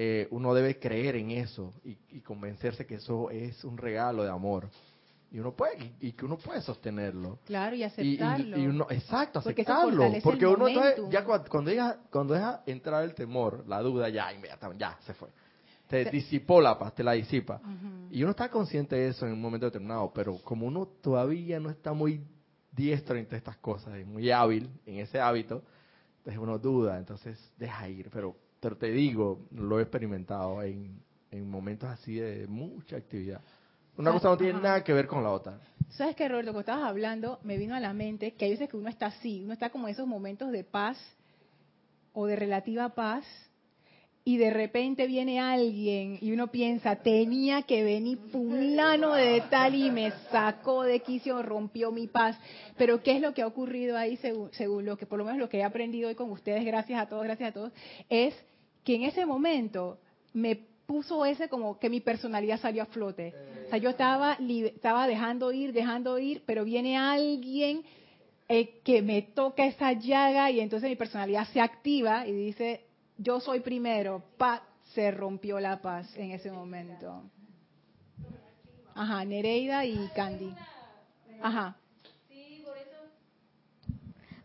eh, uno debe creer en eso y, y convencerse que eso es un regalo de amor. Y uno puede y, que uno puede sostenerlo. Claro y aceptarlo y, uno exacto aceptarlo porque, uno entonces, ya cuando, cuando deja cuando deja entrar el temor la duda ya inmediatamente ya se fue. Te disipó la paz te la disipa. Y uno está consciente de eso en un momento determinado pero como uno todavía no está muy diestro entre estas cosas es muy hábil en ese hábito entonces uno duda entonces deja ir pero pero te digo lo he experimentado en, en momentos así de mucha actividad una cosa no tiene nada que ver con la otra. ¿Sabes qué, Roberto? Cuando estabas hablando, me vino a la mente que hay veces que uno está así, uno está como en esos momentos de paz o de relativa paz, y de repente viene alguien y uno piensa, tenía que venir fulano de tal y me sacó de quicio, rompió mi paz. Pero ¿qué es lo que ha ocurrido ahí según, según lo que, por lo menos lo que he aprendido hoy con ustedes, gracias a todos, gracias a todos, es que en ese momento me puso ese como que mi personalidad salió a flote. O sea, yo estaba, estaba dejando ir, dejando ir, pero viene alguien eh, que me toca esa llaga y entonces mi personalidad se activa y dice, yo soy primero, pa, se rompió la paz en ese momento. Ajá, Nereida y Candy. Ajá.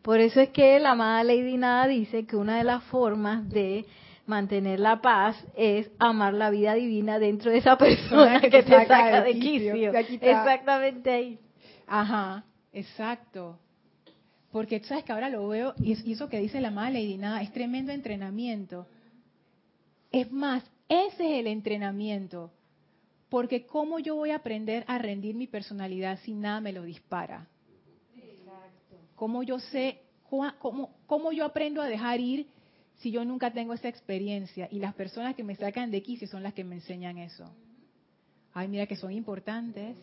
Por eso es que la amada Lady Nada dice que una de las formas de mantener la paz es amar la vida divina dentro de esa persona que, te saca, de quicio. Exactamente ahí. Ajá, exacto. Porque tú sabes que ahora lo veo, y eso que dice la mala Lady Nada, es tremendo entrenamiento. Es más, ese es el entrenamiento. Porque ¿cómo yo voy a aprender a rendir mi personalidad si nada me lo dispara? Exacto. ¿Cómo yo sé, cómo, cómo yo aprendo a dejar ir si yo nunca tengo esa experiencia y las personas que me sacan de quicio son las que me enseñan eso? Ay, mira que son importantes.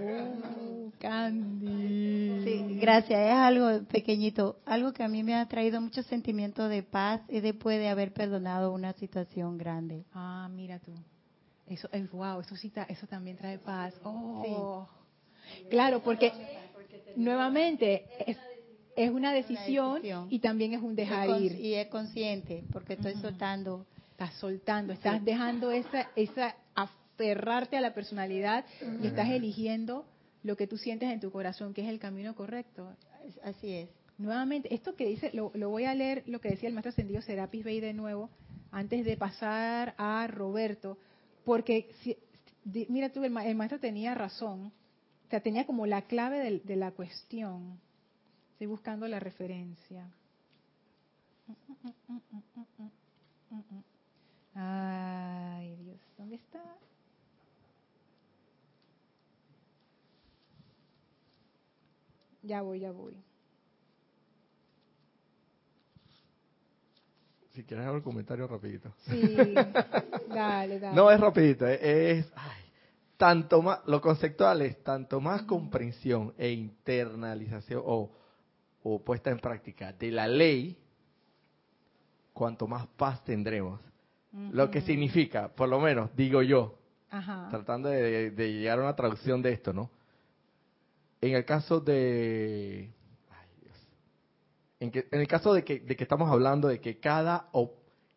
Oh, Candy. Sí, gracias. Es algo pequeñito. Algo que a mí me ha traído mucho sentimiento de paz y después de haber perdonado una situación grande. Ah, mira tú. Eso es wow, eso sí, eso también trae paz. Oh. Claro, porque nuevamente es, es una decisión, y también es un dejar ir. Y es consciente, porque estoy soltando. Estás soltando, estás dejando esa, esa aferrarte a la personalidad y estás eligiendo lo que tú sientes en tu corazón, que es el camino correcto. Así es. Nuevamente, esto que dice, lo, voy a leer, lo que decía el maestro ascendido Serapis Bey de nuevo, antes de pasar a Roberto, porque, si, mira tú, el, maestro tenía razón, o sea, tenía como la clave de la cuestión. Estoy buscando la referencia. Ay, Dios, ¿dónde está? Ya voy, ya voy. Si quieres hacer un comentario rapidito. Sí, dale, dale. No es rapidito, es, tanto más, lo conceptual es tanto más comprensión e internalización o o puesta en práctica de la ley, cuanto más paz tendremos. Lo que significa, por lo menos, digo yo, tratando de, llegar a una traducción de esto, ¿no? En el caso de... Ay, Dios. En, que, en el caso de que, de que estamos hablando de que cada,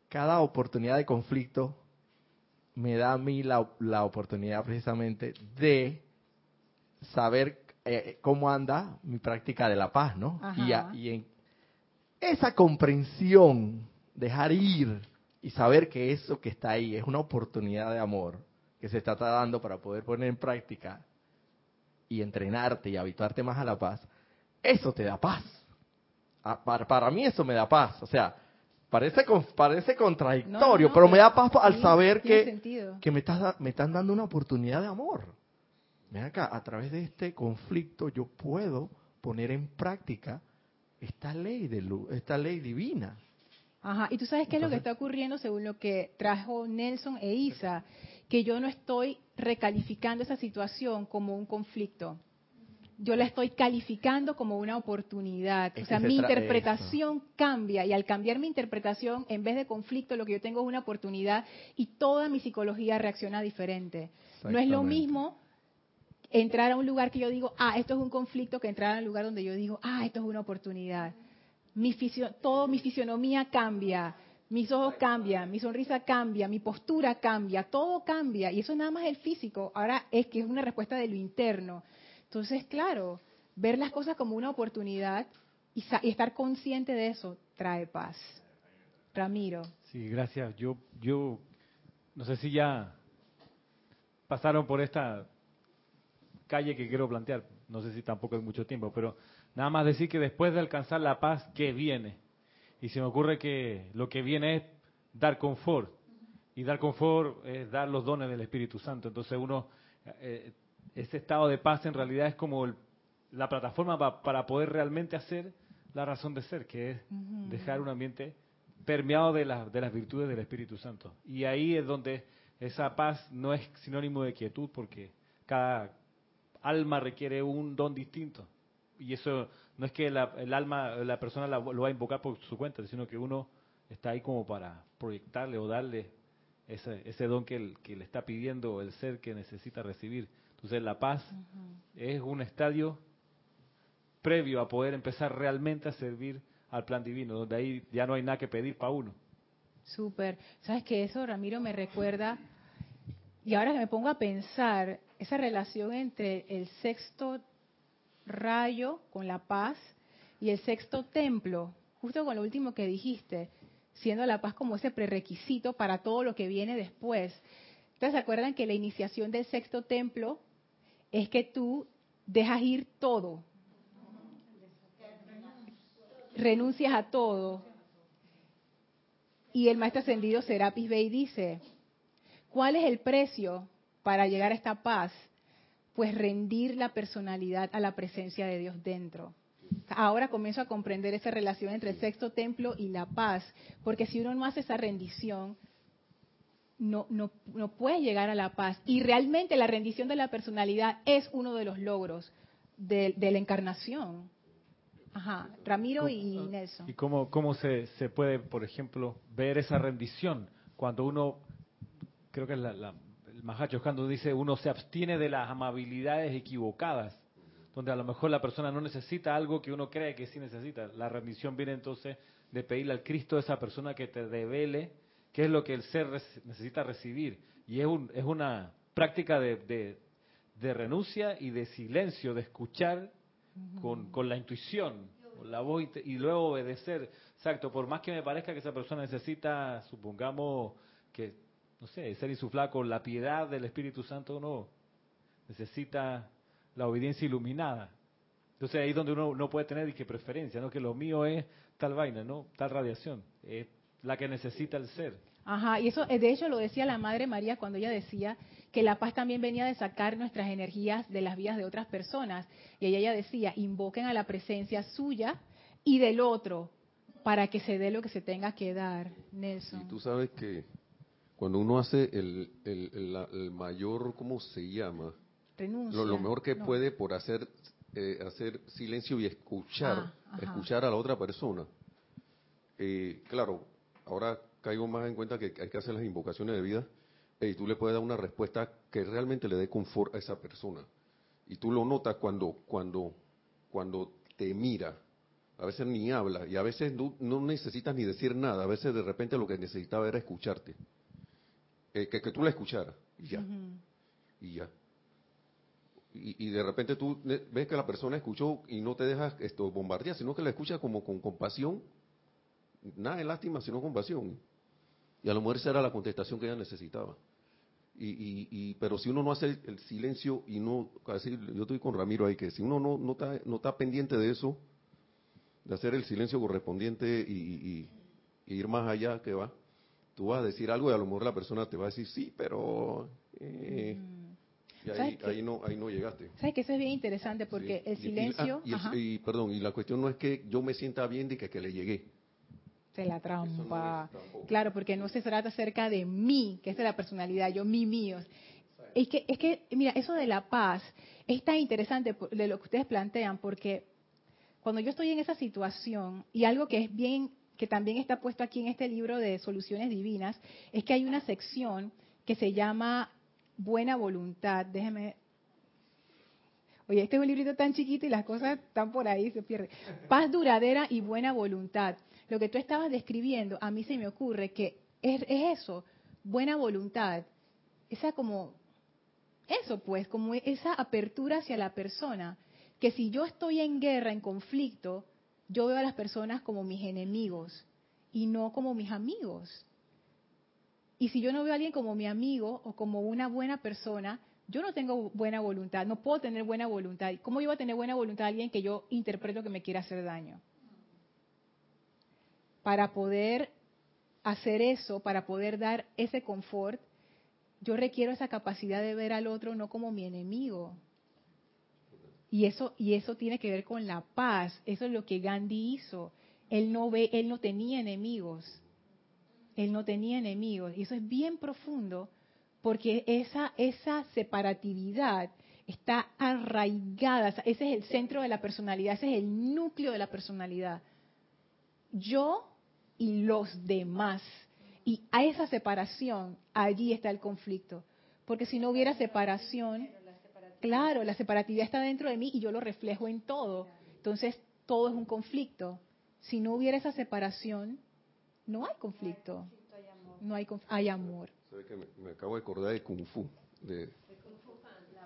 cada oportunidad de conflicto me da a mí la, la oportunidad precisamente de saber eh, cómo anda mi práctica de la paz, ¿no? Y, en esa comprensión, dejar ir y saber que eso que está ahí es una oportunidad de amor que se está dando para poder poner en práctica y entrenarte y habituarte más a la paz, eso te da paz. Ah, para, mí eso me da paz. O sea, parece parece contradictorio, pero me da paz al saber que, que me, estás, me están dando una oportunidad de amor. Ven acá, a través de este conflicto yo puedo poner en práctica esta ley de luz, esta ley divina. Ajá, y tú sabes qué es lo que está ocurriendo según lo que trajo Nelson e Isa, que yo no estoy recalificando esa situación como un conflicto. Yo la estoy calificando como una oportunidad. o sea, mi interpretación cambia y al cambiar mi interpretación, en vez de conflicto, lo que yo tengo es una oportunidad y toda mi psicología reacciona diferente. No es lo mismo entrar a un lugar que yo digo, ah, esto es un conflicto, que entrar a un lugar donde yo digo, ah, esto es una oportunidad. Mi todo mi fisionomía cambia, mis ojos cambian, mi sonrisa cambia, mi postura cambia, todo cambia. Y eso nada más el físico. Ahora es que es una respuesta de lo interno. Entonces, claro, ver las cosas como una oportunidad y, estar consciente de eso trae paz. Ramiro. Sí, gracias. Yo, yo no sé si ya pasaron por esta calle que quiero plantear. No sé si tampoco es mucho tiempo, pero nada más decir que después de alcanzar la paz, ¿qué viene? Y se me ocurre que lo que viene es dar confort. Y dar confort es dar los dones del Espíritu Santo. Entonces uno, eh, ese estado de paz en realidad es como la plataforma para poder realmente hacer la razón de ser, que es dejar un ambiente permeado de, de las virtudes del Espíritu Santo. Y ahí es donde esa paz no es sinónimo de quietud, porque cada alma requiere un don distinto. Y eso no es que el alma, la persona lo va a invocar por su cuenta, sino que uno está ahí como para proyectarle o darle ese, ese don que, que, le está pidiendo el ser que necesita recibir. Entonces la paz es un estadio previo a poder empezar realmente a servir al plan divino, donde ahí ya no hay nada que pedir para uno. Súper. ¿Sabes que Eso, Ramiro, me recuerda, y ahora que me pongo a pensar, esa relación entre el sexto rayo con la paz y el sexto templo, justo con lo último que dijiste, siendo la paz como ese prerequisito para todo lo que viene después. ¿Ustedes se acuerdan que la iniciación del sexto templo es que tú dejas ir todo? Renuncias a todo. Y el maestro ascendido Serapis Bey dice, ¿cuál es el precio para llegar a esta paz? Pues rendir la personalidad a la presencia de Dios dentro. Ahora comienzo a comprender esa relación entre el sexto templo y la paz, porque si uno no hace esa rendición, no, no, no puede llegar a la paz. Y realmente la rendición de la personalidad es uno de los logros de, la encarnación. Ajá, Ramiro y Nelson. ¿Y cómo, cómo se, se puede, por ejemplo, ver esa rendición cuando uno, creo que es la Mahacho cuando dice uno se abstiene de las amabilidades equivocadas, donde a lo mejor la persona no necesita algo que uno cree que sí necesita. La rendición viene entonces de pedirle al Cristo a esa persona que te revele qué es lo que el ser necesita recibir. Y es, un, es una práctica de, de, renuncia y de silencio, de escuchar con, con la intuición, con la voz y luego obedecer. Exacto, por más que me parezca que esa persona necesita, supongamos, que no sé, ser insuflado con la piedad del Espíritu Santo, no. Necesita la obediencia iluminada. Entonces ahí es donde uno no puede tener que preferencia, ¿no? Que lo mío es tal vaina, ¿no? Tal radiación. Es la que necesita el ser. Ajá, y eso de hecho lo decía la Madre María cuando ella decía que la paz también venía de sacar nuestras energías de las vidas de otras personas. Y ella, ella decía, invoquen a la presencia suya y del otro para que se dé lo que se tenga que dar, Nelson. Y tú sabes que cuando uno hace el, el, mayor, ¿cómo se llama? Renuncia. Lo, mejor que puede por hacer eh, hacer silencio y escuchar, ah, escuchar a la otra persona. Eh, claro, ahora caigo más en cuenta que hay que hacer las invocaciones de vida y tú le puedes dar una respuesta que realmente le dé confort a esa persona. Y tú lo notas cuando, cuando, cuando te mira, a veces ni habla y a veces no, no necesitas ni decir nada, a veces de repente lo que necesitaba era escucharte que, tú la escucharas y ya. Y ya. Y, de repente tú ves que la persona escuchó y no te dejas esto bombardear, sino que la escucha como con compasión. Nada de lástima, sino compasión. Y a lo mejor esa era la contestación que ella necesitaba. Y, y, pero si uno no hace el, silencio y no, yo estoy con Ramiro ahí, que si uno no, no, está, no está pendiente de eso, de hacer el silencio correspondiente y, ir más allá que va, tú vas a decir algo y a lo mejor la persona te va a decir sí, pero... Eh, y ahí, no, ahí no llegaste. ¿Sabes que eso es bien interesante? Porque el silencio... Y, perdón, y la cuestión no es que yo me sienta bien de que, que le llegué. Se la trampa. claro, porque no se trata acerca de mí, que es de la personalidad, yo, mí, mío. Es que, es que, mira, eso de la paz es tan interesante de lo que ustedes plantean, porque cuando yo estoy en esa situación, y algo que es bien que también está puesto aquí en este libro de Soluciones Divinas, es que hay una sección que se llama Buena Voluntad. Déjeme. Oye, este es un librito tan chiquito y las cosas están por ahí, se pierden. Paz duradera y buena voluntad. lo que tú estabas describiendo, a mí se me ocurre que es, es eso, buena voluntad, esa como, eso pues, como esa apertura hacia la persona, que si yo estoy en guerra, en conflicto, yo veo a las personas como mis enemigos y no como mis amigos. Y si yo no veo a alguien como mi amigo o como una buena persona, yo no tengo buena voluntad, no puedo tener buena voluntad. ¿Cómo yo voy a tener buena voluntad a alguien que yo interpreto que me quiere hacer daño? Para poder hacer eso, para poder dar ese confort, yo requiero esa capacidad de ver al otro no como mi enemigo. Y eso, y eso tiene que ver con la paz. Eso es lo que Gandhi hizo. Él no ve, él no tenía enemigos. Él no tenía enemigos. Y eso es bien profundo porque esa, esa separatividad está arraigada, ese es el centro de la personalidad, ese es el núcleo de la personalidad. Yo y los demás. Y a esa separación, allí está el conflicto. Porque si no hubiera separación, claro, la separatividad está dentro de mí y yo lo reflejo en todo. Entonces, todo es un conflicto. Si no hubiera esa separación, no hay conflicto. No hay, hay amor que me, acabo de acordar de Kung Fu. De,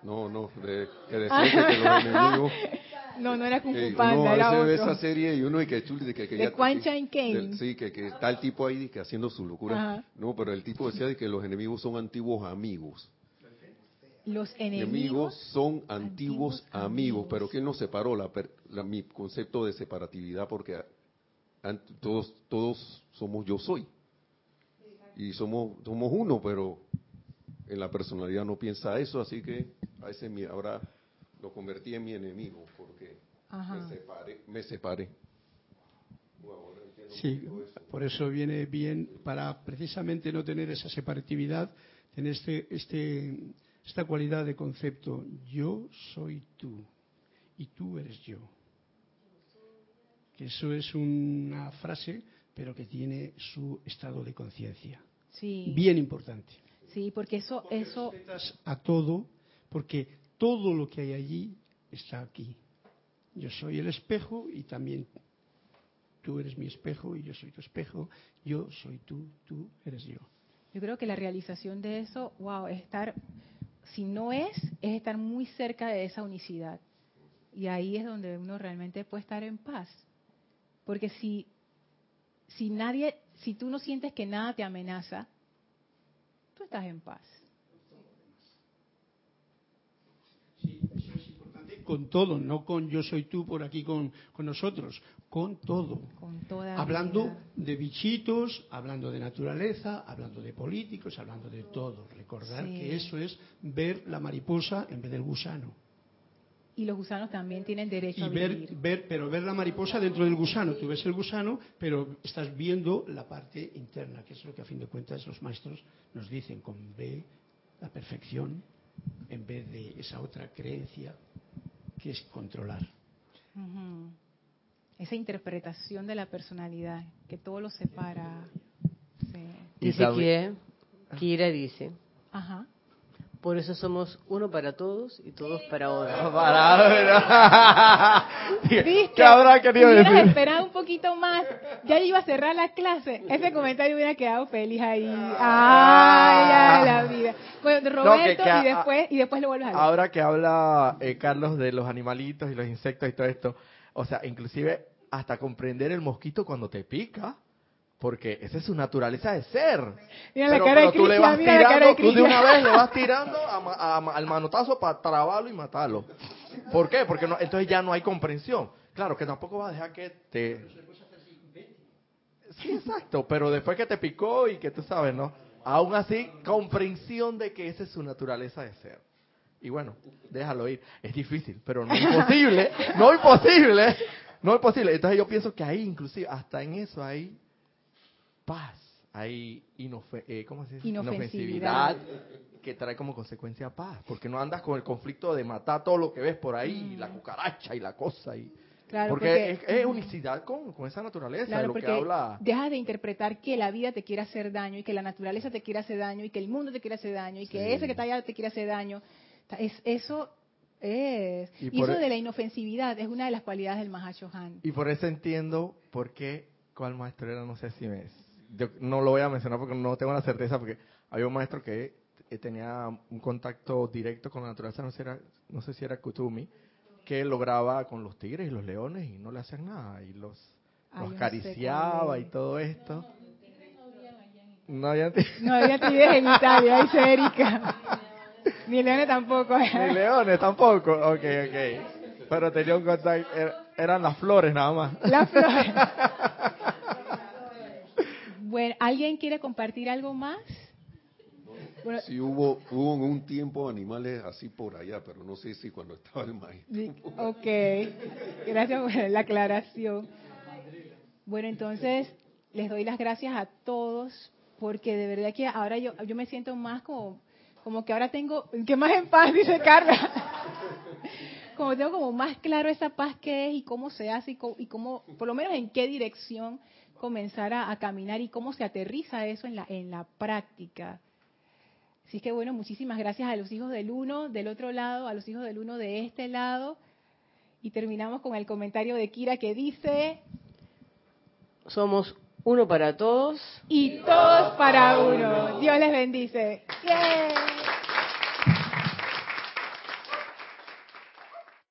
no, no, de que decía que los enemigos. No, no era Kung Fu Panda, era otro. esa serie y uno y que chuli, que, que de Quan Chan Kane. Sí, que, que está el tipo ahí que haciendo su locura. No, pero el tipo decía de que los enemigos son antiguos amigos. Los enemigos, son antiguos, amigos, pero ¿quién nos separó? La, la, mi concepto de separatividad, porque todos, todos somos yo soy y somos, somos uno, pero en la personalidad no piensa eso, así que a ese ahora lo convertí en mi enemigo porque me separé. Me separé. Sí, por eso viene bien para precisamente no tener esa separatividad, tener este, este, esta cualidad de concepto, yo soy tú y tú eres yo. Que eso es una frase pero que tiene su estado de conciencia. Sí. Bien importante. Sí, porque eso... Porque eso a todo, porque todo lo que hay allí está aquí. Yo soy el espejo y también tú eres mi espejo y yo soy tu espejo, yo soy tú, tú eres yo. Yo creo que la realización de eso, wow, es estar, si no es, es estar muy cerca de esa unicidad. Y ahí es donde uno realmente puede estar en paz. Porque si si nadie, si tú no sientes que nada te amenaza, tú estás en paz. Sí, eso es importante con todo, no con yo soy tú por aquí con, nosotros, con todo. Con toda hablando de bichitos, hablando de naturaleza, hablando de políticos, hablando de todo. Recordar que eso es ver la mariposa en vez del gusano y los gusanos también tienen derecho a vivir. Ver, pero ver la mariposa dentro del gusano. Tú ves el gusano, pero estás viendo la parte interna, que es lo que a fin de cuentas los maestros nos dicen, con ve la perfección en vez de esa otra creencia que es controlar. Esa interpretación de la personalidad, que todo lo separa. Dice que Kira dice, Ajá. Por eso somos uno para todos y todos para otros. ¿Qué habrá querido decir? esperado un poquito más. Ya iba a cerrar la clase. Ese comentario hubiera quedado feliz ahí. Ay, la vida. Bueno, Roberto y después y después lo vuelves a leer. Ahora que habla eh, Carlos de los animalitos y los insectos y todo esto, o sea, inclusive hasta comprender el mosquito cuando te pica. Porque esa es su naturaleza de ser. Mira pero, la cara de tú le vas tirando, tú de una vez le vas tirando al manotazo para trabarlo y matarlo. ¿Por qué? Porque no, entonces ya no hay comprensión. Claro que tampoco va a dejar que te... Sí, exacto, pero después que te picó y que tú sabes, ¿no? Aún así, comprensión de que esa es su naturaleza de ser. Y bueno, déjalo ir. Es difícil, pero no imposible. no imposible. No imposible. Entonces yo pienso que ahí, inclusive, hasta en eso, ahí paz, hay eh, inofensividad que trae como consecuencia paz, porque no andas con el conflicto de matar todo lo que ves por ahí, la mm. cucaracha y la cosa y porque, es, unicidad con, esa naturaleza de lo que habla. Dejas de interpretar que la vida te quiere hacer daño y que la naturaleza te quiere hacer daño y que el mundo te quiere hacer daño y que ese que está allá te quiere hacer daño. Es, eso es. Y, eso e de la inofensividad es una de las cualidades del Mahashohan. Y por eso entiendo por qué cuál maestro era, no sé si me... Yo no lo voy a mencionar porque no tengo la certeza, porque había un maestro que eh, tenía un contacto directo con la naturaleza, no sé, era, no sé si era Kutumi, que lograba con los tigres y los leones y no le hacían nada, y los, Ay, los yo no sé acariciaba y todo esto. No había No había tigres en Italia, dice Erika. Ni leones tampoco. Ni leones tampoco. Ok, ok. Pero tenía un contacto. er- Eran las flores nada más. Las flores. Bueno, ¿alguien quiere compartir algo más? Bueno, Sí hubo, hubo en un tiempo animales así por allá, pero no sé si cuando estaba el. Sí, Ok, gracias por la aclaración. Bueno, entonces les doy las gracias a todos porque de verdad que ahora yo, yo me siento más como, como que ahora tengo, que más en paz, dice Carla. Como tengo como más claro esa paz que es y cómo se hace y cómo, y cómo por lo menos en qué dirección comenzar a, a caminar y cómo se aterriza eso en la, en la práctica. Así que bueno, muchísimas gracias a los hijos del uno del otro lado, a los hijos del uno de este lado. Y terminamos con el comentario de Kira que dice, Somos uno para todos. y todos para uno. Dios les bendice.